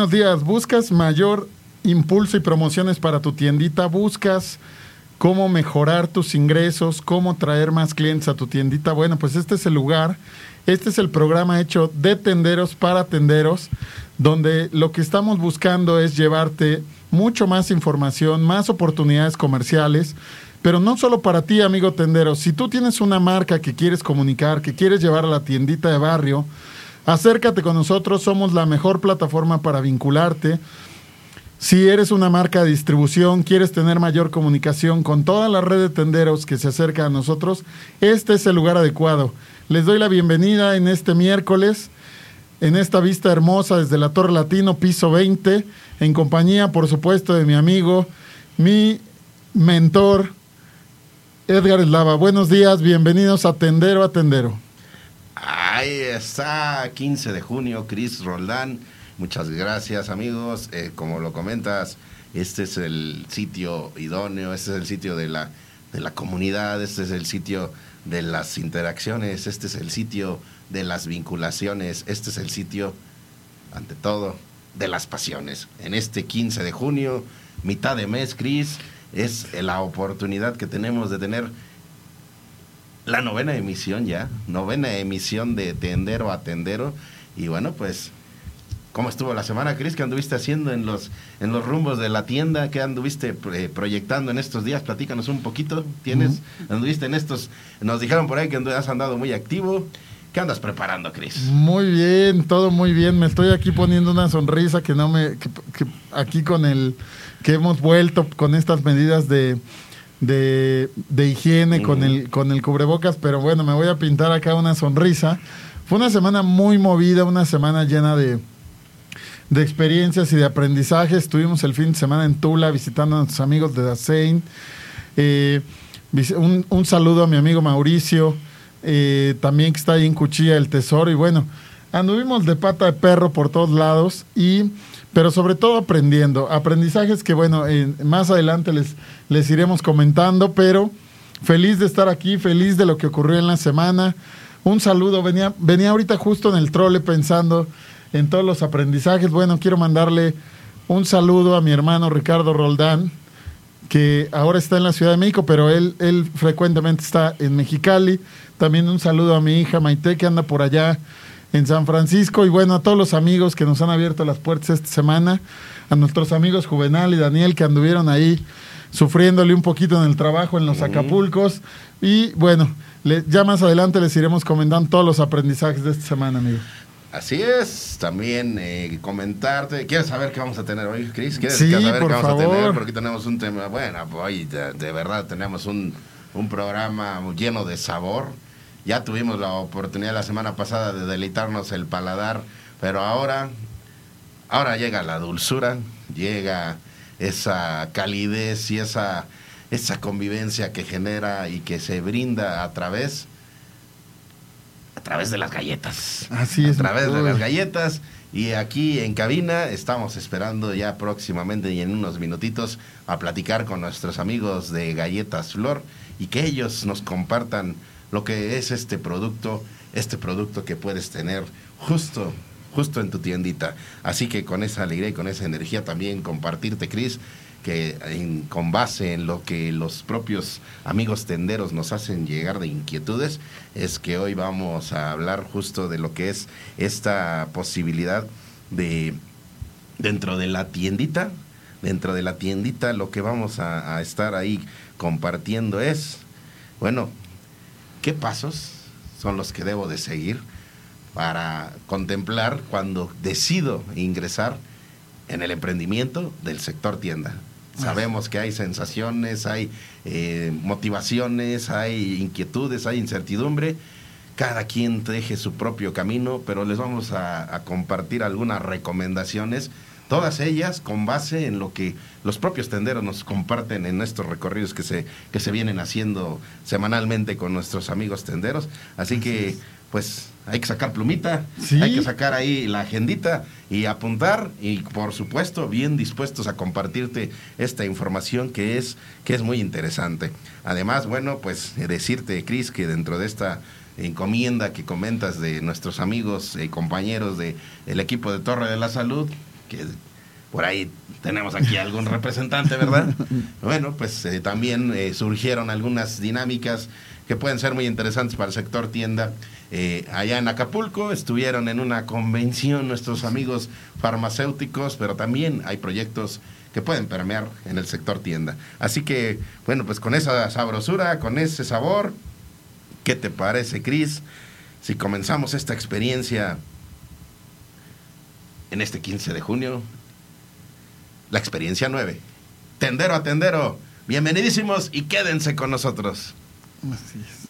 Buenos días, ¿buscas mayor impulso y promociones para tu tiendita? ¿Buscas cómo mejorar tus ingresos? ¿Cómo traer más clientes a tu tiendita? Bueno, pues este es el lugar. Este es el programa hecho de tenderos para tenderos, donde lo que estamos buscando es llevarte mucho más información, más oportunidades comerciales, pero no solo para ti, amigo tendero. Si tú tienes una marca que quieres comunicar, que quieres llevar a la tiendita de barrio, Acércate con nosotros, somos la mejor plataforma para vincularte. Si eres una marca de distribución, quieres tener mayor comunicación con toda la red de tenderos que se acerca a nosotros, este es el lugar adecuado. Les doy la bienvenida en este miércoles, en esta vista hermosa desde la Torre Latino, piso 20, en compañía, por supuesto, de mi amigo, mi mentor, Edgar Eslava. Buenos días, bienvenidos a Tendero a Tendero. Ahí está, 15 de junio, Chris Roldán. Muchas gracias, amigos. Eh, como lo comentas, este es el sitio idóneo, este es el sitio de la, de la comunidad, este es el sitio de las interacciones, este es el sitio de las vinculaciones, este es el sitio, ante todo, de las pasiones. En este 15 de junio, mitad de mes, Chris, es la oportunidad que tenemos de tener la novena emisión ya, novena emisión de Tendero a Tendero. Y bueno, pues, ¿cómo estuvo la semana, Cris? ¿Qué anduviste haciendo en los, en los rumbos de la tienda? ¿Qué anduviste eh, proyectando en estos días? Platícanos un poquito. ¿Tienes? ¿Anduviste en estos? Nos dijeron por ahí que has andado muy activo. ¿Qué andas preparando, Cris? Muy bien, todo muy bien. Me estoy aquí poniendo una sonrisa que no me. aquí con el. que hemos vuelto con estas medidas de de, higiene con, el, con el cubrebocas, pero bueno, me voy a pintar acá una sonrisa. Fue una semana muy movida, una semana llena de, de experiencias y de aprendizaje. Estuvimos el fin de semana en Tula visitando a nuestros amigos de Dasein. Eh, un, un, saludo a mi amigo Mauricio, eh, también que está ahí en Cuchilla el Tesoro. Y bueno, anduvimos de pata de perro por todos lados y pero sobre todo aprendiendo. Aprendizajes que, bueno, más adelante les, les iremos comentando, pero feliz de estar aquí, feliz de lo que ocurrió en la semana. Un saludo, venía, venía ahorita justo en el trole pensando en todos los aprendizajes. Bueno, quiero mandarle un saludo a mi hermano Ricardo Roldán, que ahora está en la Ciudad de México, pero él, él frecuentemente está en Mexicali. También un saludo a mi hija Maite, que anda por allá en San Francisco. Y bueno, a todos los amigos que nos han abierto las puertas esta semana, a nuestros amigos Juvenal y Daniel que anduvieron ahí sufriéndole un poquito en el trabajo en los Acapulcos. Y bueno, ya más adelante les iremos comentando todos los aprendizajes de esta semana, amigo. Así es, también eh, comentarte. ¿Quieres saber qué vamos a tener hoy, Cris? ¿Quieres sí, saber por qué vamos favor. a tener? Porque tenemos un tema, bueno, pues hoy de, de verdad tenemos un, un programa lleno de sabor ya tuvimos la oportunidad la semana pasada de deleitarnos el paladar, pero ahora, ahora llega la dulzura, llega esa calidez y esa, esa convivencia que genera y que se brinda a través a través de las galletas. Así es. A través de las galletas. Y aquí en cabina estamos esperando ya próximamente y en unos minutitos a platicar con nuestros amigos de Galletas Flor y que ellos nos compartan lo que es este producto, este producto que puedes tener justo justo en tu tiendita. Así que con esa alegría y con esa energía también compartirte, Cris, que con base en lo que los propios amigos tenderos nos hacen llegar de inquietudes, es que hoy vamos a hablar justo de lo que es esta posibilidad de dentro de la tiendita dentro de la tiendita lo que vamos a, a estar ahí compartiendo es, bueno, ¿qué pasos son los que debo de seguir para contemplar cuando decido ingresar en el emprendimiento del sector tienda? Sabemos que hay sensaciones, hay eh, motivaciones, hay inquietudes, hay incertidumbre. Cada quien teje su propio camino, pero les vamos a, a compartir algunas recomendaciones todas ellas con base en lo que los propios tenderos nos comparten en estos recorridos que se, que se vienen haciendo semanalmente con nuestros amigos tenderos. Así que, pues, hay que sacar plumita, Sí. hay que sacar ahí la agendita y apuntar y, por supuesto, bien dispuestos a compartirte esta información que es, que es muy interesante. Además, bueno, pues, eh, decirte, Cris, que dentro de esta encomienda que comentas de nuestros amigos y compañeros del el equipo de Torre de la Salud, que por ahí tenemos aquí algún representante, ¿verdad? Bueno, pues eh, también eh, surgieron algunas dinámicas que pueden ser muy interesantes para el sector tienda. Eh, allá en Acapulco estuvieron en una convención nuestros amigos farmacéuticos, pero también hay proyectos que pueden permear en el sector tienda. Así que, bueno, pues con esa sabrosura, con ese sabor, ¿qué te parece, Cris? Si comenzamos esta experiencia en este 15 de junio, la experiencia 9. Tendero a tendero, bienvenidísimos y quédense con nosotros. Así es.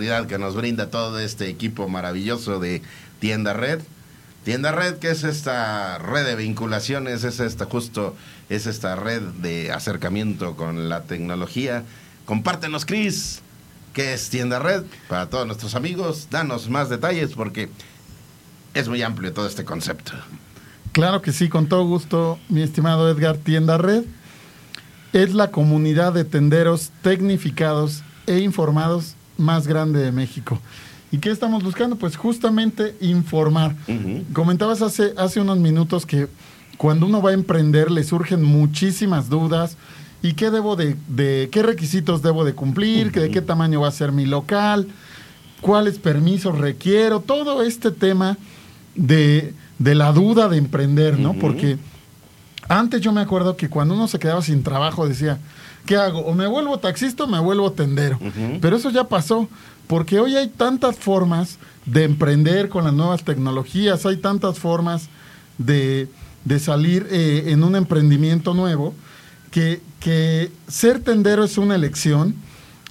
Que nos brinda todo este equipo maravilloso de Tienda Red. Tienda Red, que es esta red de vinculaciones, es esta justo, es esta red de acercamiento con la tecnología. Compártenos, Cris, qué es Tienda Red para todos nuestros amigos. Danos más detalles porque es muy amplio todo este concepto. Claro que sí, con todo gusto, mi estimado Edgar Tienda Red. Es la comunidad de tenderos tecnificados e informados más grande de México. ¿Y qué estamos buscando? Pues justamente informar. Comentabas hace, hace unos minutos que cuando uno va a emprender le surgen muchísimas dudas. ¿Y qué debo de, de qué requisitos debo de cumplir? que ¿De qué tamaño va a ser mi local? ¿Cuáles permisos requiero? Todo este tema de, de la duda de emprender, ¿no? Porque antes yo me acuerdo que cuando uno se quedaba sin trabajo decía, ¿qué hago? O me vuelvo taxista o me vuelvo tendero. Pero eso ya pasó, porque hoy hay tantas formas de emprender con las nuevas tecnologías, hay tantas formas de, de salir eh, en un emprendimiento nuevo, que, que ser tendero es una elección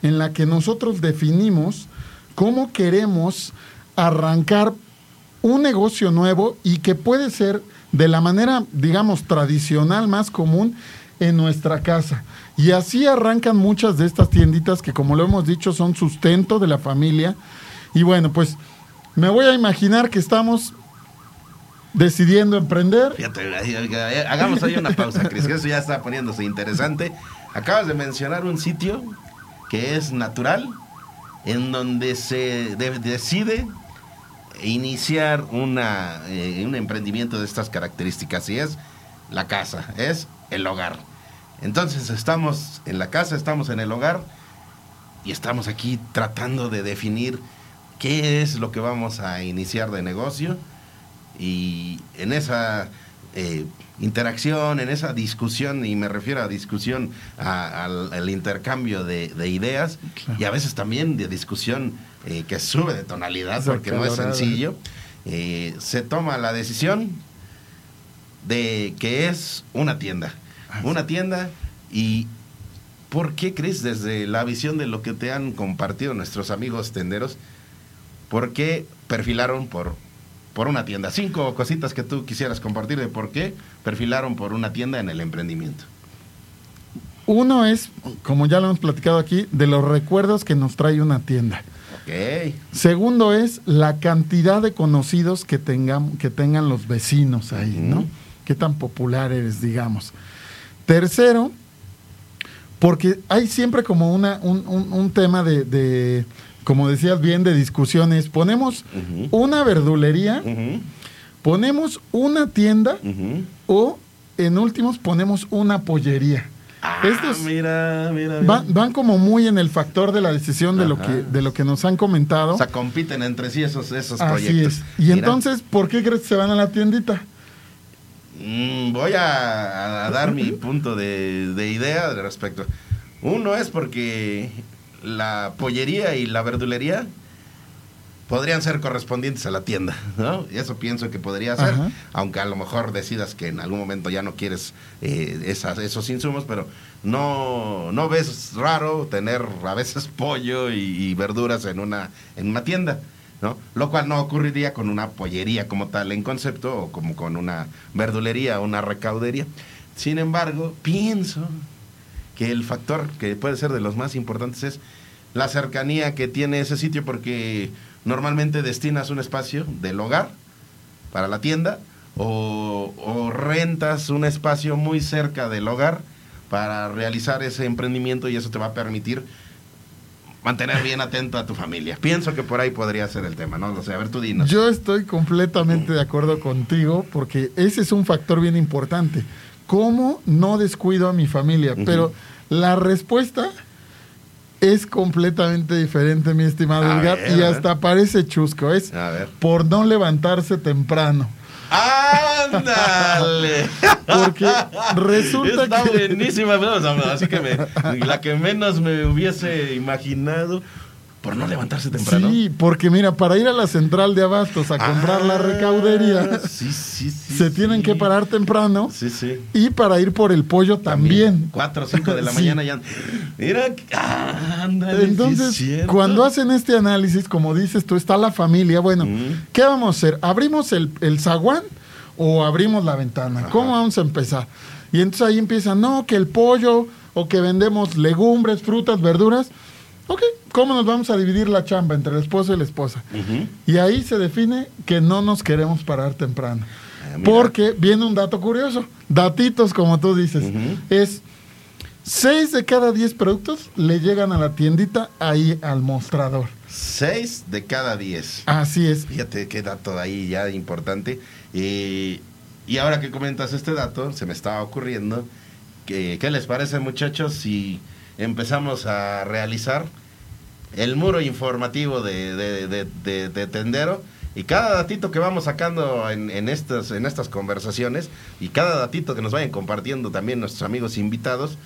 en la que nosotros definimos cómo queremos arrancar un negocio nuevo y que puede ser de la manera, digamos, tradicional, más común en nuestra casa. Y así arrancan muchas de estas tienditas que, como lo hemos dicho, son sustento de la familia. Y bueno, pues me voy a imaginar que estamos decidiendo emprender. Fíjate, hagamos ahí una pausa, Cris, que eso ya está poniéndose interesante. Acabas de mencionar un sitio que es natural, en donde se de- decide iniciar una, eh, un emprendimiento de estas características, y es la casa, es el hogar. Entonces estamos en la casa, estamos en el hogar, y estamos aquí tratando de definir qué es lo que vamos a iniciar de negocio y en esa eh, interacción, en esa discusión, y me refiero a discusión a- al, al intercambio de, de ideas Claro. y a veces también de discusión eh, que sube de tonalidad porque no es sencillo, eh, se toma la decisión de que es una tienda. Una tienda y ¿por qué crees desde la visión de lo que te han compartido nuestros amigos tenderos? ¿Por qué perfilaron por, por una tienda? Cinco cositas que tú quisieras compartir de por qué perfilaron por una tienda en el emprendimiento. Uno es, como ya lo hemos platicado aquí, de los recuerdos que nos trae una tienda. Segundo es la cantidad de conocidos que, tengan, que tengan los vecinos ahí, ¿no? Qué tan popular eres, digamos. Tercero, porque hay siempre como una, un, un- un tema de, de, como decías bien, de discusiones. Ponemos una verdulería, ponemos una tienda o en últimos ponemos una pollería. Ah, Estos mira, mira. mira. van, van como muy en el factor de la decisión de lo, que, de lo que nos han comentado. O sea, compiten entre sí esos, esos Así proyectos. es. Y Mira, entonces, ¿por qué crees que se van a la tiendita? Mm, voy a, a dar mi punto de, de idea al respecto. Uno es porque la pollería y la verdulería podrían ser correspondientes a la tienda, ¿no? Y eso pienso que podría ser, Ajá. aunque a lo mejor decidas que en algún momento ya no quieres eh, esas, esos insumos, pero no, no ves raro tener a veces pollo y, y verduras en una, en una tienda, ¿no? Lo cual no ocurriría con una pollería como tal en concepto o como con una verdulería o una recaudería. Sin embargo, pienso que el factor que puede ser de los más importantes es la cercanía que tiene ese sitio porque normalmente destinas un espacio del hogar para la tienda o, o rentas un espacio muy cerca del hogar para realizar ese emprendimiento y eso te va a permitir mantener bien atento a tu familia. Pienso que por ahí podría ser el tema, ¿no? O sea, a ver, tú dinos. Yo estoy completamente de acuerdo contigo porque ese es un factor bien importante. ¿Cómo no descuido a mi familia? Pero la respuesta es completamente diferente, mi estimado A Edgar, ver, y hasta parece chusco. Es A ver. por no levantarse temprano. ¡Ándale! Porque resulta Está que... buenísima, así que me- la que menos me hubiese imaginado por no levantarse temprano. Sí, porque mira, para ir a la central de abastos a comprar la Ah, recaudería, sí, sí, sí, se tienen que parar temprano Sí, sí. y para ir por el pollo también. Cuatro o cinco de la mañana ya. Mira, ándale. es Entonces, cuando hacen este análisis, como dices tú, está la familia. Bueno, Mm. ¿qué vamos a hacer? ¿Abrimos el, el zaguán o abrimos la ventana? Ajá. ¿Cómo vamos a empezar? Y entonces ahí empiezan, no, que el pollo o que vendemos legumbres, frutas, verduras. Ok, ¿cómo nos vamos a dividir la chamba entre el esposo y la esposa? Y ahí se define que no nos queremos parar temprano. Ah. Porque viene un dato curioso, datitos como tú dices, es 6 de cada 10 productos le llegan a la tiendita ahí al mostrador. Seis de cada diez. Así es. Fíjate qué dato ahí ya importante. Eh, y ahora que comentas este dato, se me estaba ocurriendo que, ¿qué les parece muchachos si empezamos a realizar el muro informativo de, de, de- de- de Tendero? Y cada datito que vamos sacando en, en estas, en estas conversaciones y cada datito que nos vayan compartiendo también nuestros amigos invitados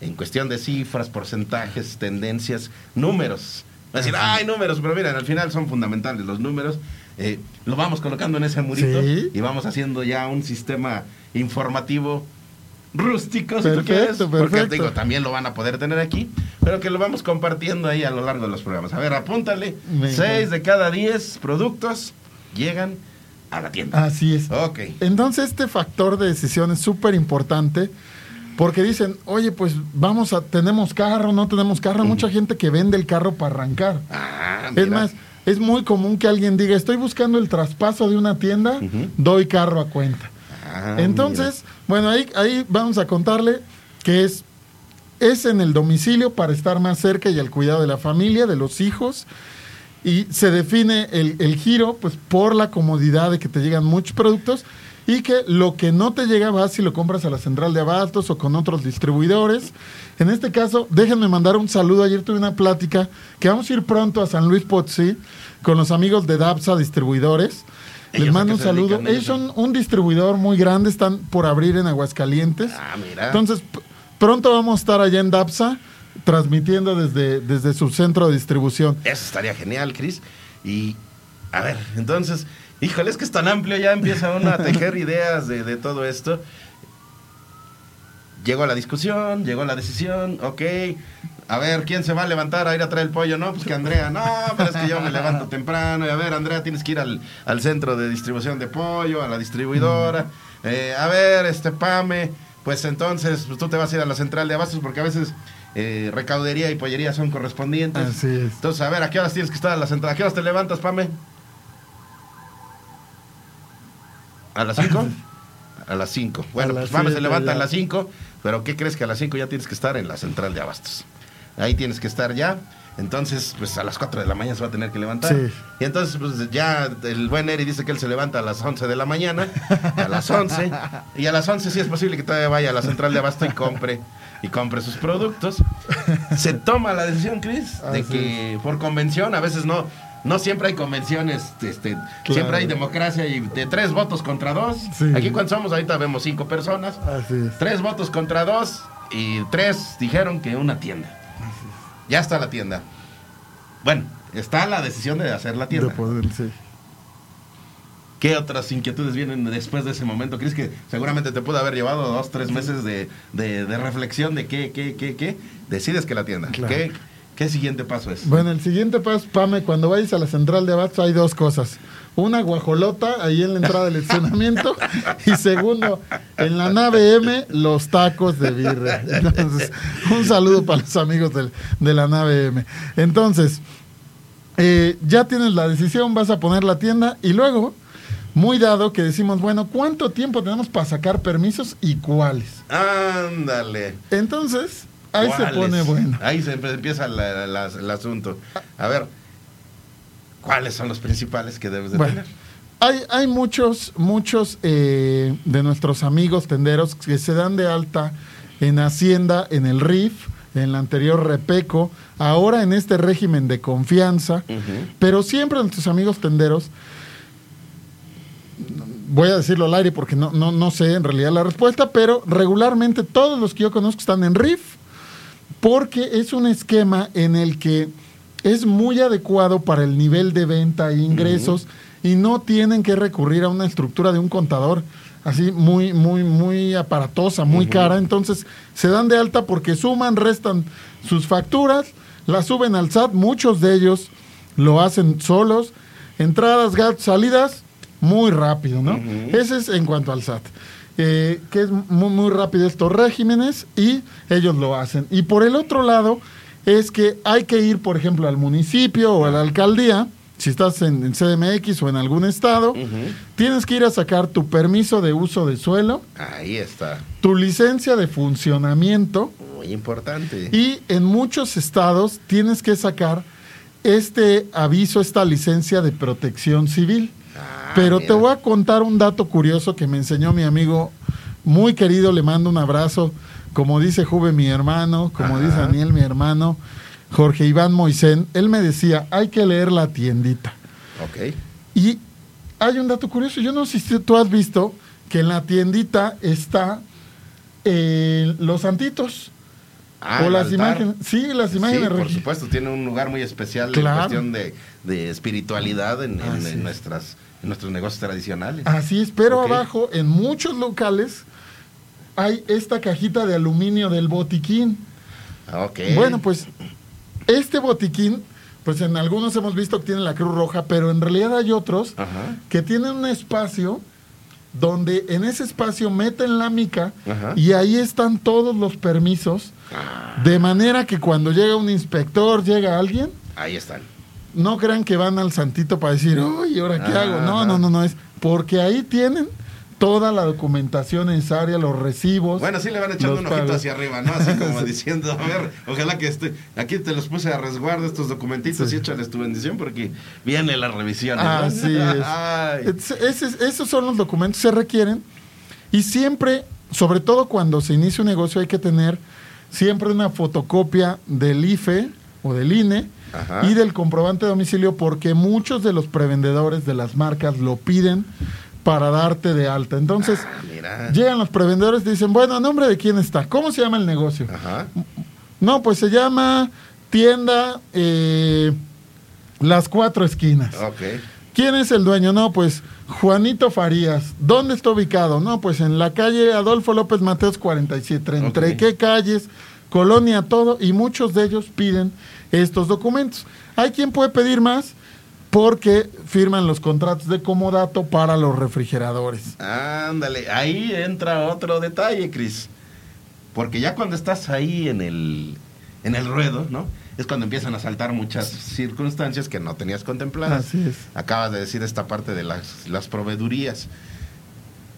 en cuestión de cifras, porcentajes, tendencias, números. Va a decir, ay, números, pero miren, al final son fundamentales los números. Eh, lo vamos colocando en ese murito Sí. y vamos haciendo ya un sistema informativo rústico, si tú Perfecto. Porque digo, también lo van a poder tener aquí, pero que lo vamos compartiendo ahí a lo largo de los programas. A ver, apúntale. Me Seis encanta. de cada diez productos llegan a la tienda. Así es. Ok. Entonces este factor de decisión es súper importante porque dicen, oye, pues vamos a, tenemos carro, no tenemos carro. Mucha gente que vende el carro para arrancar. Ah, Es más, es muy común que alguien diga, estoy buscando el traspaso de una tienda, doy carro a cuenta. Ah, Entonces, bueno, ahí, ahí vamos a contarle que es, es en el domicilio para estar más cerca y al cuidado de la familia, de los hijos. Y se define el, el giro pues por la comodidad de que te llegan muchos productos y que lo que no te llega vas si lo compras a la central de abastos o con otros distribuidores. En este caso, déjenme mandar un saludo. Ayer tuve una plática que vamos a ir pronto a San Luis Potosí con los amigos de DAPSA Distribuidores. Les ¿Ellos a mando un saludo. dedican Ellos son un distribuidor muy grande, están por abrir en Aguascalientes. Ah, mira. Entonces, pronto vamos a estar allá en DAPSA transmitiendo desde, desde su centro de distribución. Eso estaría genial, Cris. Y, a ver, entonces, híjole, es que es tan amplio, ya empieza uno a tejer ideas de, de todo esto. Llegó la discusión, llegó la decisión, ok. A ver, ¿quién se va a levantar a ir a traer el pollo? No, pues que Andrea, no, pero es que yo me levanto temprano. Y a ver, Andrea, tienes que ir al, al centro de distribución de pollo, a la distribuidora. Eh, a ver, este Pame, pues entonces pues, tú te vas a ir a la central de abastos porque a veces eh, recaudería y pollería son correspondientes. Así es. Entonces, a ver, ¿a qué horas tienes que estar a la central? ¿A qué horas te levantas, Pame? ¿A las 5? A las 5. Bueno, A pues Pame se levanta ya. a las 5, pero ¿qué crees que a las 5 ya tienes que estar en la central de abastos? Ahí tienes que estar ya. Entonces, pues a las 4 de la mañana se va a tener que levantar. Sí. Y entonces, pues ya el buen Eri dice que él se levanta a las 11 de la mañana, a las 11, y a las 11 sí es posible que todavía vaya a la central de abasto y compre y compre sus productos. Se toma la decisión, Chris, de Así que por convención, a veces no, no siempre hay convenciones, este, siempre hay democracia y de tres votos contra dos. Sí. Aquí cuando somos, ahorita vemos cinco personas, Así es. tres votos contra dos y tres dijeron que una tienda. Ya está la tienda. Bueno, está la decisión de hacer la De tienda. poder, sí. ¿Qué otras inquietudes vienen después de ese momento? ¿Crees que seguramente te pudo haber llevado dos, tres meses de, de- de reflexión de qué, qué, qué, qué? Decides que la tienda. Claro. ¿Qué, ¿Qué siguiente paso es? Bueno, el siguiente paso, Pame, cuando vayas a la central de Abastos hay dos cosas. Una guajolota ahí en la entrada del estacionamiento y segundo, en la nave M, los tacos de birria. Entonces, un saludo para los amigos del- de la nave M. Entonces, eh, ya tienes la decisión, vas a poner la tienda y luego, muy dado que decimos, bueno, ¿cuánto tiempo tenemos para sacar permisos y cuáles? Ándale. Entonces, ahí se pone bueno. Ahí se empieza la- la- el asunto. A ver, ¿cuáles son los principales que debes de Bueno, tener? hay, hay muchos, muchos eh, de nuestros amigos tenderos que se dan de alta en Hacienda, en el RIF, en la anterior Repeco, ahora en este régimen de confianza, pero siempre nuestros amigos tenderos, voy a decirlo al aire porque no, no, no sé en realidad la respuesta, pero regularmente todos los que yo conozco están en RIF, porque es un esquema en el que es muy adecuado para el nivel de venta e ingresos y no tienen que recurrir a una estructura de un contador así muy, muy, muy aparatosa, muy cara. Entonces se dan de alta porque suman, restan sus facturas, las suben al SAT, muchos de ellos lo hacen solos, entradas, gastos, salidas, muy rápido, ¿no? Ese es en cuanto al SAT. eh, que es muy, muy rápido estos regímenes y ellos lo hacen. Y por el otro lado es que hay que ir, por ejemplo, al municipio o a la alcaldía, si estás en, en CDMX o en algún estado, tienes que ir a sacar tu permiso de uso de suelo, Ahí está. tu licencia de funcionamiento Muy importante. y en muchos estados tienes que sacar este aviso, esta licencia de protección civil. Ah, Pero mira. te voy a contar un dato curioso que me enseñó mi amigo muy querido, le mando un abrazo, como dice Juve mi hermano, como Ajá. dice Daniel mi hermano, Jorge Iván Moisén, él me decía, hay que leer la tiendita. Ok. Y hay un dato curioso, yo no sé si tú has visto que en la tiendita está eh, los santitos. Ah, o las altar. imágenes, sí, las imágenes Sí, por supuesto, tiene un lugar muy especial Claro. en cuestión de, de espiritualidad en, nuestras, en nuestros negocios tradicionales. Así es, pero abajo, en muchos locales, hay esta cajita de aluminio del botiquín. Ah, Ok. Bueno, pues este botiquín, pues en algunos hemos visto que tiene la Cruz Roja, pero en realidad hay otros Ajá. que tienen un espacio donde en ese espacio meten la mica Ajá. y ahí están todos los permisos, Ah, de manera que cuando llega un inspector, llega alguien, ahí están. no crean que van al santito para decir, uy, ¿ahora qué hago? No, Ajá. no, no, no, es porque ahí tienen toda la documentación necesaria, los recibos. Bueno, sí le van echando un ojito pagos. hacia arriba, ¿no? Así como diciendo, a ver, ojalá que esté. Aquí te los puse a resguardo estos documentitos Sí. y échales tu bendición porque viene la revisión. ¿no? Así es. Esos son los documentos que se requieren y siempre, sobre todo cuando se inicia un negocio, hay que tener siempre una fotocopia del IFE o del INE Ajá. y del comprobante de domicilio porque muchos de los prevendedores de las marcas lo piden para darte de alta. Entonces, Ah, llegan los prevendedores y dicen, bueno, ¿a nombre de quién está? ¿Cómo se llama el negocio? Ajá. No, pues se llama tienda eh, Las Cuatro Esquinas. ¿Quién es el dueño? No, pues Juanito Farías. ¿Dónde está ubicado? No, pues en la calle Adolfo López Mateos 47. ¿Entre qué calles? Colonia, todo. Y muchos de ellos piden estos documentos. Hay quien puede pedir más porque firman los contratos de comodato para los refrigeradores. Ándale, ahí entra otro detalle, Cris. Porque ya cuando estás ahí en el en el ruedo, ¿no? Es cuando empiezan a saltar muchas circunstancias que no tenías contempladas. Así es. Acabas de decir esta parte de las, las proveedurías.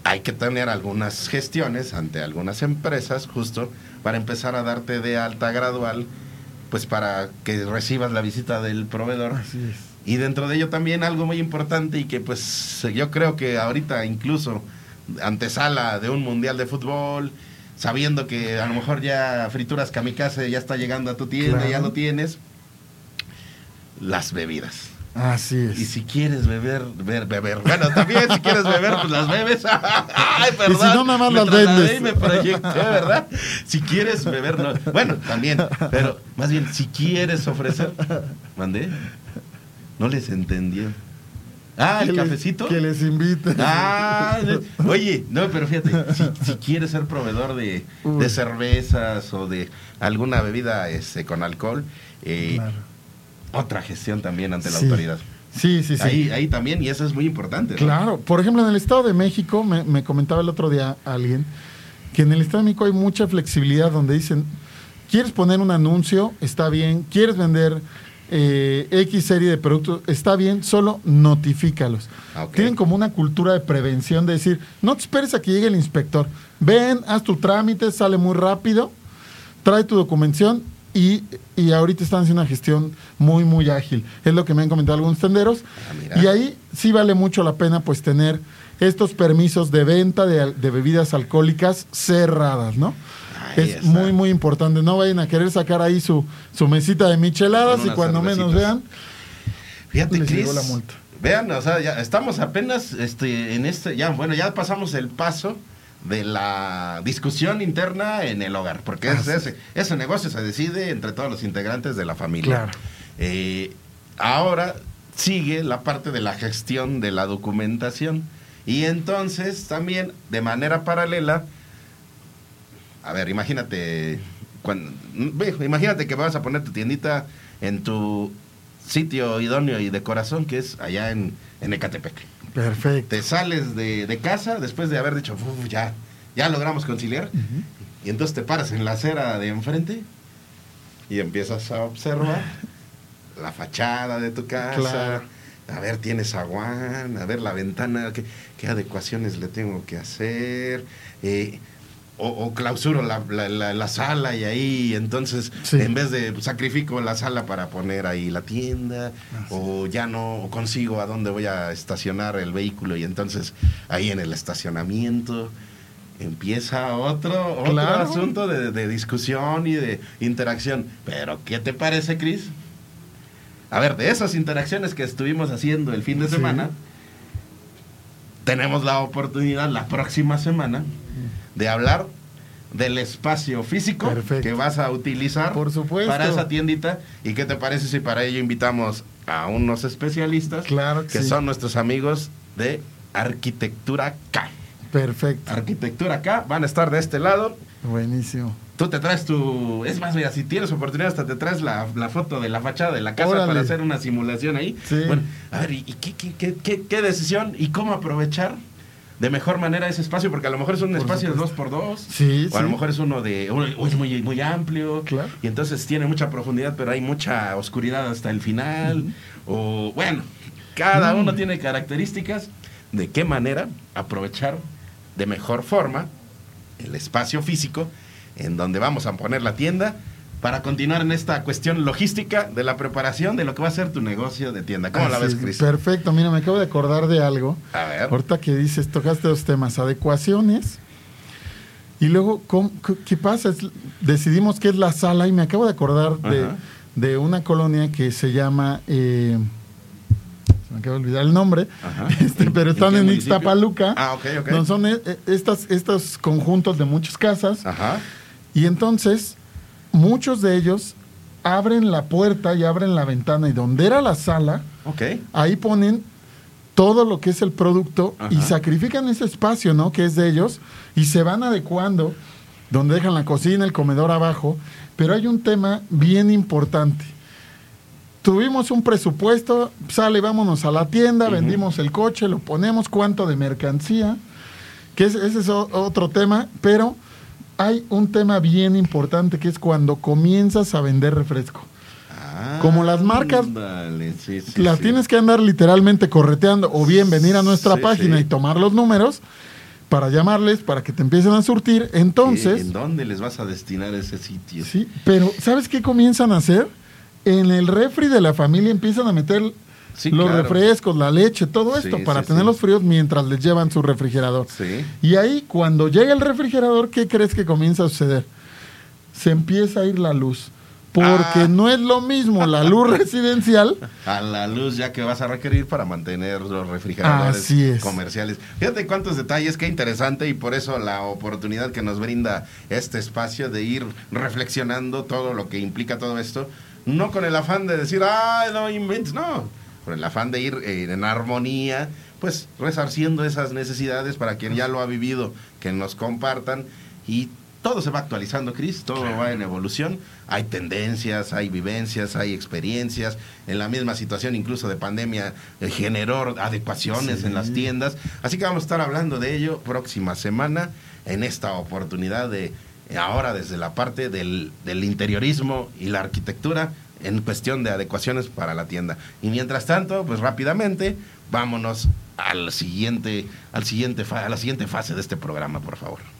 Hay que tener algunas gestiones ante algunas empresas justo para empezar a darte de alta gradual, pues para que recibas la visita del proveedor. Así es. Y dentro de ello también algo muy importante y que pues yo creo que ahorita incluso antesala de un mundial de fútbol, sabiendo que a lo mejor ya frituras kamikaze ya está llegando a tu tienda, Claro. ya lo tienes, las bebidas. Así es. Y si quieres beber, beber, beber. Bueno, también si quieres beber, pues las bebes. Ay, perdón. Y si no, Me las vendes. Y me proyecté, ¿verdad? Si quieres beber, no. Bueno, también. Pero más bien, si quieres ofrecer. ¿Mandé? No les entendió. Ah, el cafecito. Que les invite. Ah, oye, no, pero fíjate, si, si quieres ser proveedor de, cervezas o de alguna bebida este, con alcohol, eh, Claro. otra gestión también ante la Sí. autoridad. Sí, sí, sí. Ahí, ahí también, y eso es muy importante. ¿no? Claro, por ejemplo, en el Estado de México, me, me comentaba el otro día alguien, que en el Estado de México hay mucha flexibilidad donde dicen, quieres poner un anuncio, está bien, quieres vender eh, X serie de productos, está bien, solo notifícalos. Ah. Tienen como una cultura de prevención de decir, no te esperes a que llegue el inspector, ven, haz tu trámite, sale muy rápido, trae tu documentación y, y ahorita están haciendo una gestión muy, muy ágil. Es lo que me han comentado algunos tenderos. Ah, y ahí sí vale mucho la pena pues tener estos permisos de venta de, de bebidas alcohólicas cerradas, ¿no? Ahí es está. muy, muy importante. No vayan a querer sacar ahí su, su mesita de micheladas y cuando menos vean, Fíjate, Les llegó la multa. Vean, o sea, ya estamos apenas este, en este, ya, bueno, ya pasamos el paso de la discusión interna en el hogar, porque Ah, sí. ese, ese negocio se decide entre todos los integrantes de la familia. Claro. Eh, ahora sigue la parte de la gestión de la documentación. Y entonces también, de manera paralela, a ver, imagínate, cuando, ve, imagínate que vas a poner tu tiendita en tu sitio idóneo y de corazón, que es allá en, en Ecatepec. perfecto. Te sales de, de casa después de haber dicho, "Uf, ya, ya logramos conciliar. Y entonces te paras en la acera de enfrente y empiezas a observar la fachada de tu casa. Claro. A ver, tienes aguán, a ver la ventana, qué, qué adecuaciones le tengo que hacer. eh, o, o clausuro la, la- la- la sala y ahí, entonces, Sí. en vez de sacrifico la sala para poner ahí la tienda, o ya no consigo a dónde voy a estacionar el vehículo y entonces ahí en el estacionamiento empieza otro, otro Claro. asunto de, de discusión y de interacción. Pero, ¿qué te parece, Cris? A ver, de esas interacciones que estuvimos haciendo el fin de Sí. semana, tenemos la oportunidad la próxima semana de hablar del espacio físico Perfecto. que vas a utilizar Por supuesto. para esa tiendita. ¿Y qué te parece si para ello invitamos a unos especialistas Claro que que sí. son nuestros amigos de Arquitectura K? Perfecto. Arquitectura K van a estar de este lado. Buenísimo. Tú te traes tu... Es más, mira, si tienes oportunidad hasta te traes la, la foto de la fachada de la casa Órale. para hacer una simulación ahí. Sí. Bueno, a ver, ¿y, y qué, qué- qué- qué- qué decisión y cómo aprovechar de mejor manera ese espacio? Porque a lo mejor es un Por espacio de dos supuesto. por dos. Sí, O a lo mejor es uno de... es muy, muy amplio. Claro. Y entonces tiene mucha profundidad, pero hay mucha oscuridad hasta el final. O bueno, cada Mm. uno tiene características de qué manera aprovechar de mejor forma el espacio físico en donde vamos a poner la tienda para continuar en esta cuestión logística de la preparación de lo que va a ser tu negocio de tienda. ¿Cómo la ves, es, Cris? Perfecto. Mira, me acabo de acordar de algo. A ver. Ahorita que dices, tocaste dos temas, adecuaciones. Y luego, ¿cómo- qué, pasa? Es- decidimos que es la sala y me acabo de acordar de, una colonia que se llama, eh, se me acaba de olvidar el nombre, Ajá. este, ¿En- pero en están en municipio? Ixtapaluca. Ah, ok, ok. donde son eh, eh, estas, estos conjuntos de muchas casas. Ajá. Y entonces, muchos de ellos abren la puerta y abren la ventana y donde era la sala, ahí ponen todo lo que es el producto y sacrifican ese espacio, ¿no? Que es de ellos y se van adecuando donde dejan la cocina, el comedor abajo. Pero hay un tema bien importante. Tuvimos un presupuesto, sale, vámonos a la tienda, vendimos el coche, lo ponemos, cuánto de mercancía, que es- ese es otro tema, pero hay un tema bien importante que es cuando comienzas a vender refresco. Ah, Como las marcas, sí, sí, Las sí. tienes que andar literalmente correteando o bien venir a nuestra página y tomar los números para llamarles, para que te empiecen a surtir. Entonces, ¿En dónde les vas a destinar ese sitio? sí, pero ¿sabes qué comienzan a hacer? En el refri de la familia empiezan a meter Sí, los claro. refrescos, la leche, todo esto Sí, para sí, tenerlos fríos mientras les llevan su refrigerador. Y ahí, cuando llega el refrigerador, ¿qué crees que comienza a suceder? Se empieza a ir la luz. Porque Ah. no es lo mismo la luz residencial. A la luz ya que vas a requerir para mantener los refrigeradores Así es. comerciales. Fíjate cuántos detalles, qué interesante y por eso la oportunidad que nos brinda este espacio de ir reflexionando todo lo que implica todo esto, no con el afán de decir, ah, no inventes, no, con el afán de ir eh, en armonía, pues resarciendo esas necesidades para quien ya lo ha vivido, que nos compartan y todo se va actualizando, Cris, todo va en evolución. Hay tendencias, hay vivencias, hay experiencias. En la misma situación, incluso de pandemia, eh, generó adecuaciones en las tiendas. Así que vamos a estar hablando de ello próxima semana en esta oportunidad de ahora desde la parte del, del interiorismo y la arquitectura en cuestión de adecuaciones para la tienda. Y mientras tanto, pues rápidamente, vámonos al siguiente, al siguiente a la siguiente fase de este programa, por favor.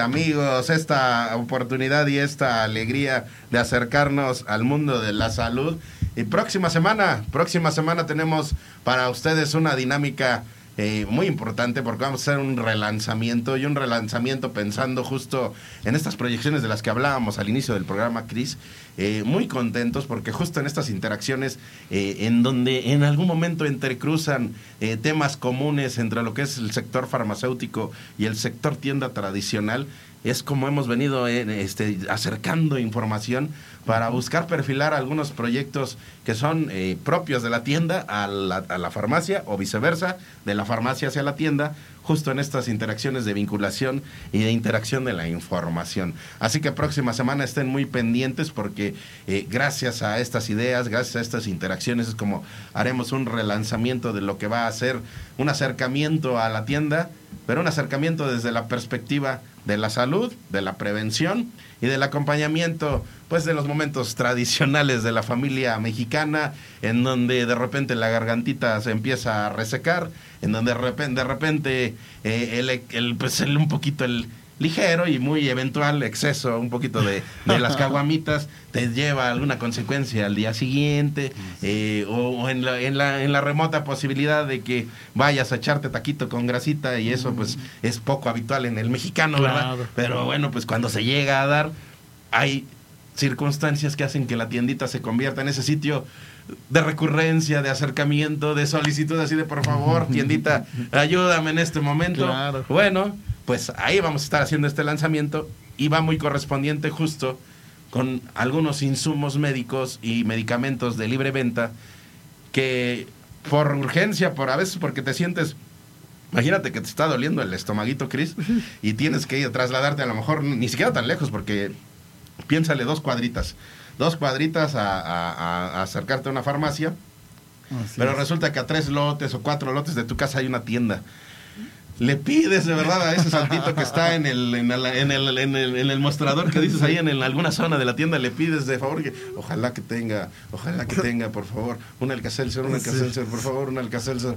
Amigos, esta oportunidad y esta alegría de acercarnos al mundo de la salud. Y próxima semana, próxima semana tenemos para ustedes una dinámica eh, muy importante porque vamos a hacer un relanzamiento y un relanzamiento pensando justo en estas proyecciones de las que hablábamos al inicio del programa, Cris. Eh, muy contentos porque justo en estas interacciones eh, en donde en algún momento entrecruzan temas comunes entre lo que es el sector farmacéutico y el sector tienda tradicional, es como hemos venido eh, este, acercando información para buscar perfilar algunos proyectos que son eh, propios de la tienda a la, a la farmacia o viceversa, de la farmacia hacia la tienda, justo en estas interacciones de vinculación y de interacción de la información. Así que próxima semana estén muy pendientes porque eh, gracias a estas ideas, gracias a estas interacciones es como haremos un relanzamiento de lo que va a ser un acercamiento a la tienda, pero un acercamiento desde la perspectiva de la salud, de la prevención y del acompañamiento pues de los momentos tradicionales de la familia mexicana en donde de repente la gargantita se empieza a resecar en donde de repente, de repente eh, el, pues un poquito el ligero y muy eventual exceso un poquito de, de las caguamitas te lleva a alguna consecuencia al día siguiente eh, o, o en, la, en, la, en la remota posibilidad de que vayas a echarte taquito con grasita y eso pues es poco habitual en el mexicano, ¿verdad? Claro. Pero bueno, pues cuando se llega a dar hay circunstancias que hacen que la tiendita se convierta en ese sitio de recurrencia, de acercamiento, de solicitud así de por favor, tiendita, ayúdame en este momento. Claro. Bueno, pues ahí vamos a estar haciendo este lanzamiento y va muy correspondiente justo con algunos insumos médicos y medicamentos de libre venta que por urgencia, por a veces porque te sientes Imagínate que te está doliendo el estomaguito, Cris, y tienes que ir a trasladarte a lo mejor ni siquiera tan lejos, porque piénsale dos cuadritas. Dos cuadritas a, a- a- a acercarte a una farmacia, Así pero es. resulta que a tres lotes o cuatro lotes de tu casa hay una tienda. Le pides de verdad a ese saltito que está en el, en el, en el, en el- en el mostrador que dices ahí en, el- alguna zona de la tienda, le pides de favor que ojalá que tenga, ojalá que tenga, por favor, un Alcacelser, un. Alcacelser, por favor, un Alcacelser.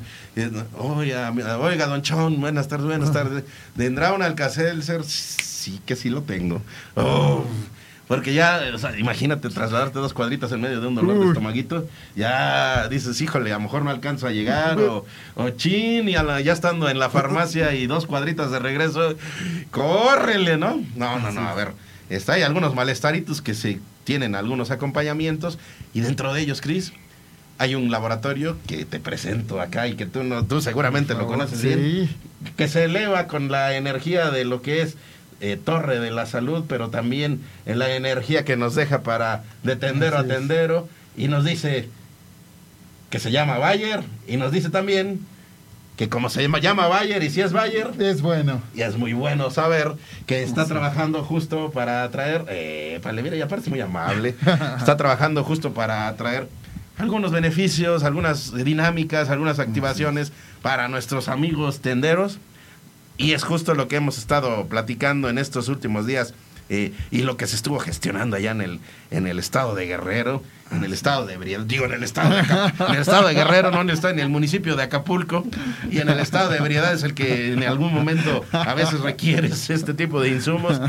Oiga, oiga, don Chon, buenas tardes, buenas tardes. ¿Tendrá un Alcacelser? Sí, que sí lo tengo. Oh, porque ya, o sea, imagínate trasladarte dos cuadritas en medio de un dolor de estomaguito, ya dices, híjole, a lo mejor no alcanzo a llegar, o, o chin, y a la- ya estando en la farmacia y dos cuadritas de regreso, córrele, ¿no? No, no, no, a ver, está, hay algunos malestaritos que se tienen algunos acompañamientos, y dentro de ellos, Cris, hay un laboratorio que te presento acá y que tú no, tú seguramente lo conoces bien, que se eleva con la energía de lo que es eh, Torre de la Salud, pero también en la energía que nos deja para de tendero Así a es. tendero, y nos dice que se llama Bayer, y nos dice también que como se llama, llama Bayer, y si es Bayer, es bueno. y es muy bueno saber que está trabajando justo para atraer, eh, vale, mira, y aparte es muy amable, está trabajando justo para atraer algunos beneficios, algunas dinámicas, algunas activaciones para nuestros amigos tenderos. Y es justo lo que hemos estado platicando en estos últimos días eh, y lo que se estuvo gestionando allá en el, en el estado de Guerrero, en el estado de Briel, digo en el estado de, en el estado de Guerrero, no el, estado- en el municipio de Acapulco, y en el estado de ebriedad es el que en algún momento a veces requieres este tipo de insumos.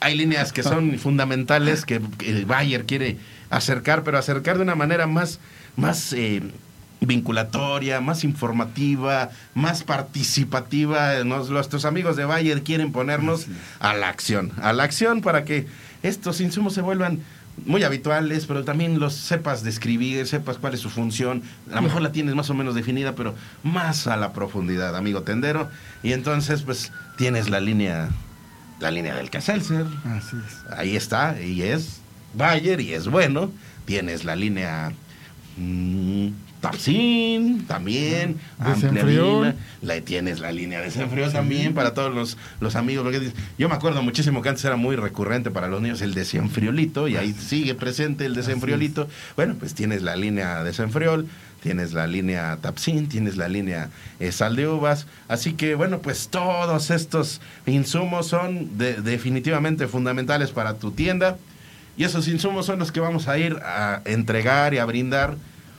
Hay líneas que son fundamentales que, que Bayer quiere acercar, pero acercar de una manera más, más eh, vinculatoria, más informativa, más participativa. Nos- nuestros amigos de Bayer quieren ponernos a la acción, a la acción para que estos insumos se vuelvan muy habituales, pero también los sepas describir, sepas cuál es su función. A lo mejor la tienes más o menos definida, pero más a la profundidad, amigo tendero. Y entonces, pues, tienes la línea, la línea del Caselser, Así es. ahí está, y es Bayer, y es bueno. Tienes la línea mm, Tapsin, también. amplia Desenfriol. línea. La, tienes la línea de desenfriol también para todos los, los amigos. porque yo me acuerdo muchísimo que antes era muy recurrente para los niños el desenfriolito, y ahí sigue presente el desenfriolito. Bueno, pues tienes la línea desenfriol. Tienes la línea Tapsin, tienes la línea eh, sal de uvas. Así que, bueno, pues todos estos insumos son de- definitivamente fundamentales para tu tienda. Y esos insumos son los que vamos a ir a entregar y a brindar,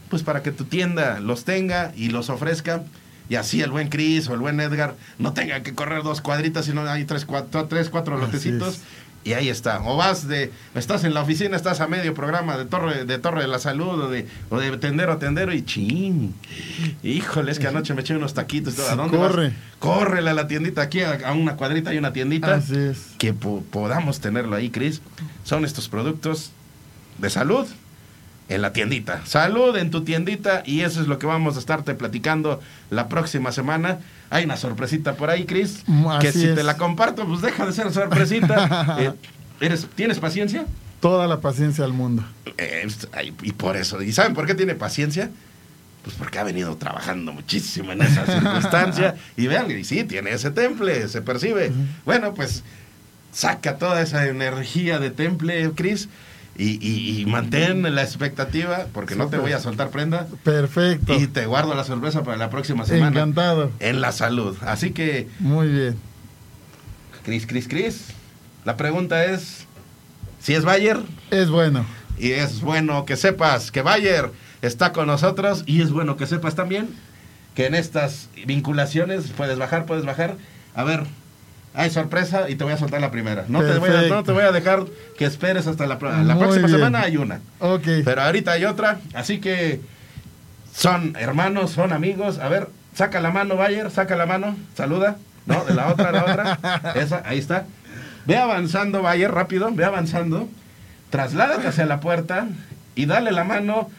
pues para que tu tienda los tenga y los ofrezca. Y así el buen Chris o el buen Edgar no tenga que correr dos cuadritas, sino hay tres, cuatro, tres, cuatro Así lotecitos. es. Y ahí está. O vas de, estás en la oficina, estás a medio programa de Torre de, Torre de la Salud o de, o de tendero a tendero y chin. Híjole, es que anoche me eché unos taquitos. ¿A dónde vas? corre. Córrele a la tiendita aquí, a, a una cuadrita y una tiendita Así es. que po- podamos tenerlo ahí, Chris, son estos productos de salud en la tiendita. Salud en tu tiendita y eso es lo que vamos a estarte platicando la próxima semana. Hay una sorpresita por ahí, Chris, Mm, que si te la comparto, pues deja de ser sorpresita. Eh, ¿eres, ¿Tienes paciencia? Toda la paciencia al mundo. Eh, ay, y por eso. ¿Y saben por qué tiene paciencia? Pues porque ha venido trabajando muchísimo en esa circunstancia. y vean, y sí, tiene ese temple, se percibe. Bueno, pues saca toda esa energía de temple, Chris, y, y- y mantén la expectativa, porque no te voy a soltar prenda. Perfecto. Y te guardo la sorpresa para la próxima semana. Encantado. En la salud. Así que, Muy bien. Chris, Chris, Chris, la pregunta es, si es Bayer, Es bueno. Y es bueno que sepas que Bayer está con nosotros y es bueno que sepas también que en estas vinculaciones puedes bajar, puedes bajar. A ver, hay sorpresa y te voy a soltar la primera. No, te voy, a, Perfecto. no te voy a dejar que esperes hasta la, próxima bien. semana. Hay una. Ok. Pero ahorita hay otra. Así que son hermanos, son amigos. A ver, saca la mano, Bayer, saca la mano. Saluda. No, de la otra, la otra. Esa, ahí está. Ve avanzando, Bayer, rápido. Ve avanzando. Trasládate hacia la puerta y dale la mano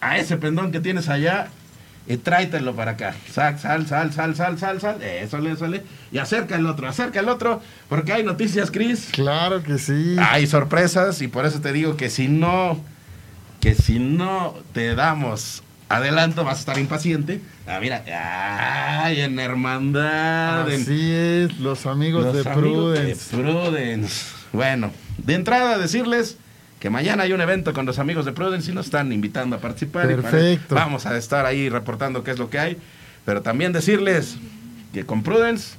a ese pendón que tienes allá y tráetelo para acá. Sal, sal, sal, sal, sal, sal, sal. Eso le sale. Y acerca el otro, acerca el otro. Porque hay noticias, Cris. Claro que sí. Hay sorpresas y por eso te digo que si no, que si no te damos adelanto vas a estar impaciente. Ah, mira, ay, en hermandad, en Así es, los amigos los de amigos Prudence. de Prudence. Bueno, de entrada decirles que mañana hay un evento con los amigos de Prudence y nos están invitando a participar. y para- Perfecto. vamos a estar ahí reportando qué es lo que hay. Pero también decirles que con Prudence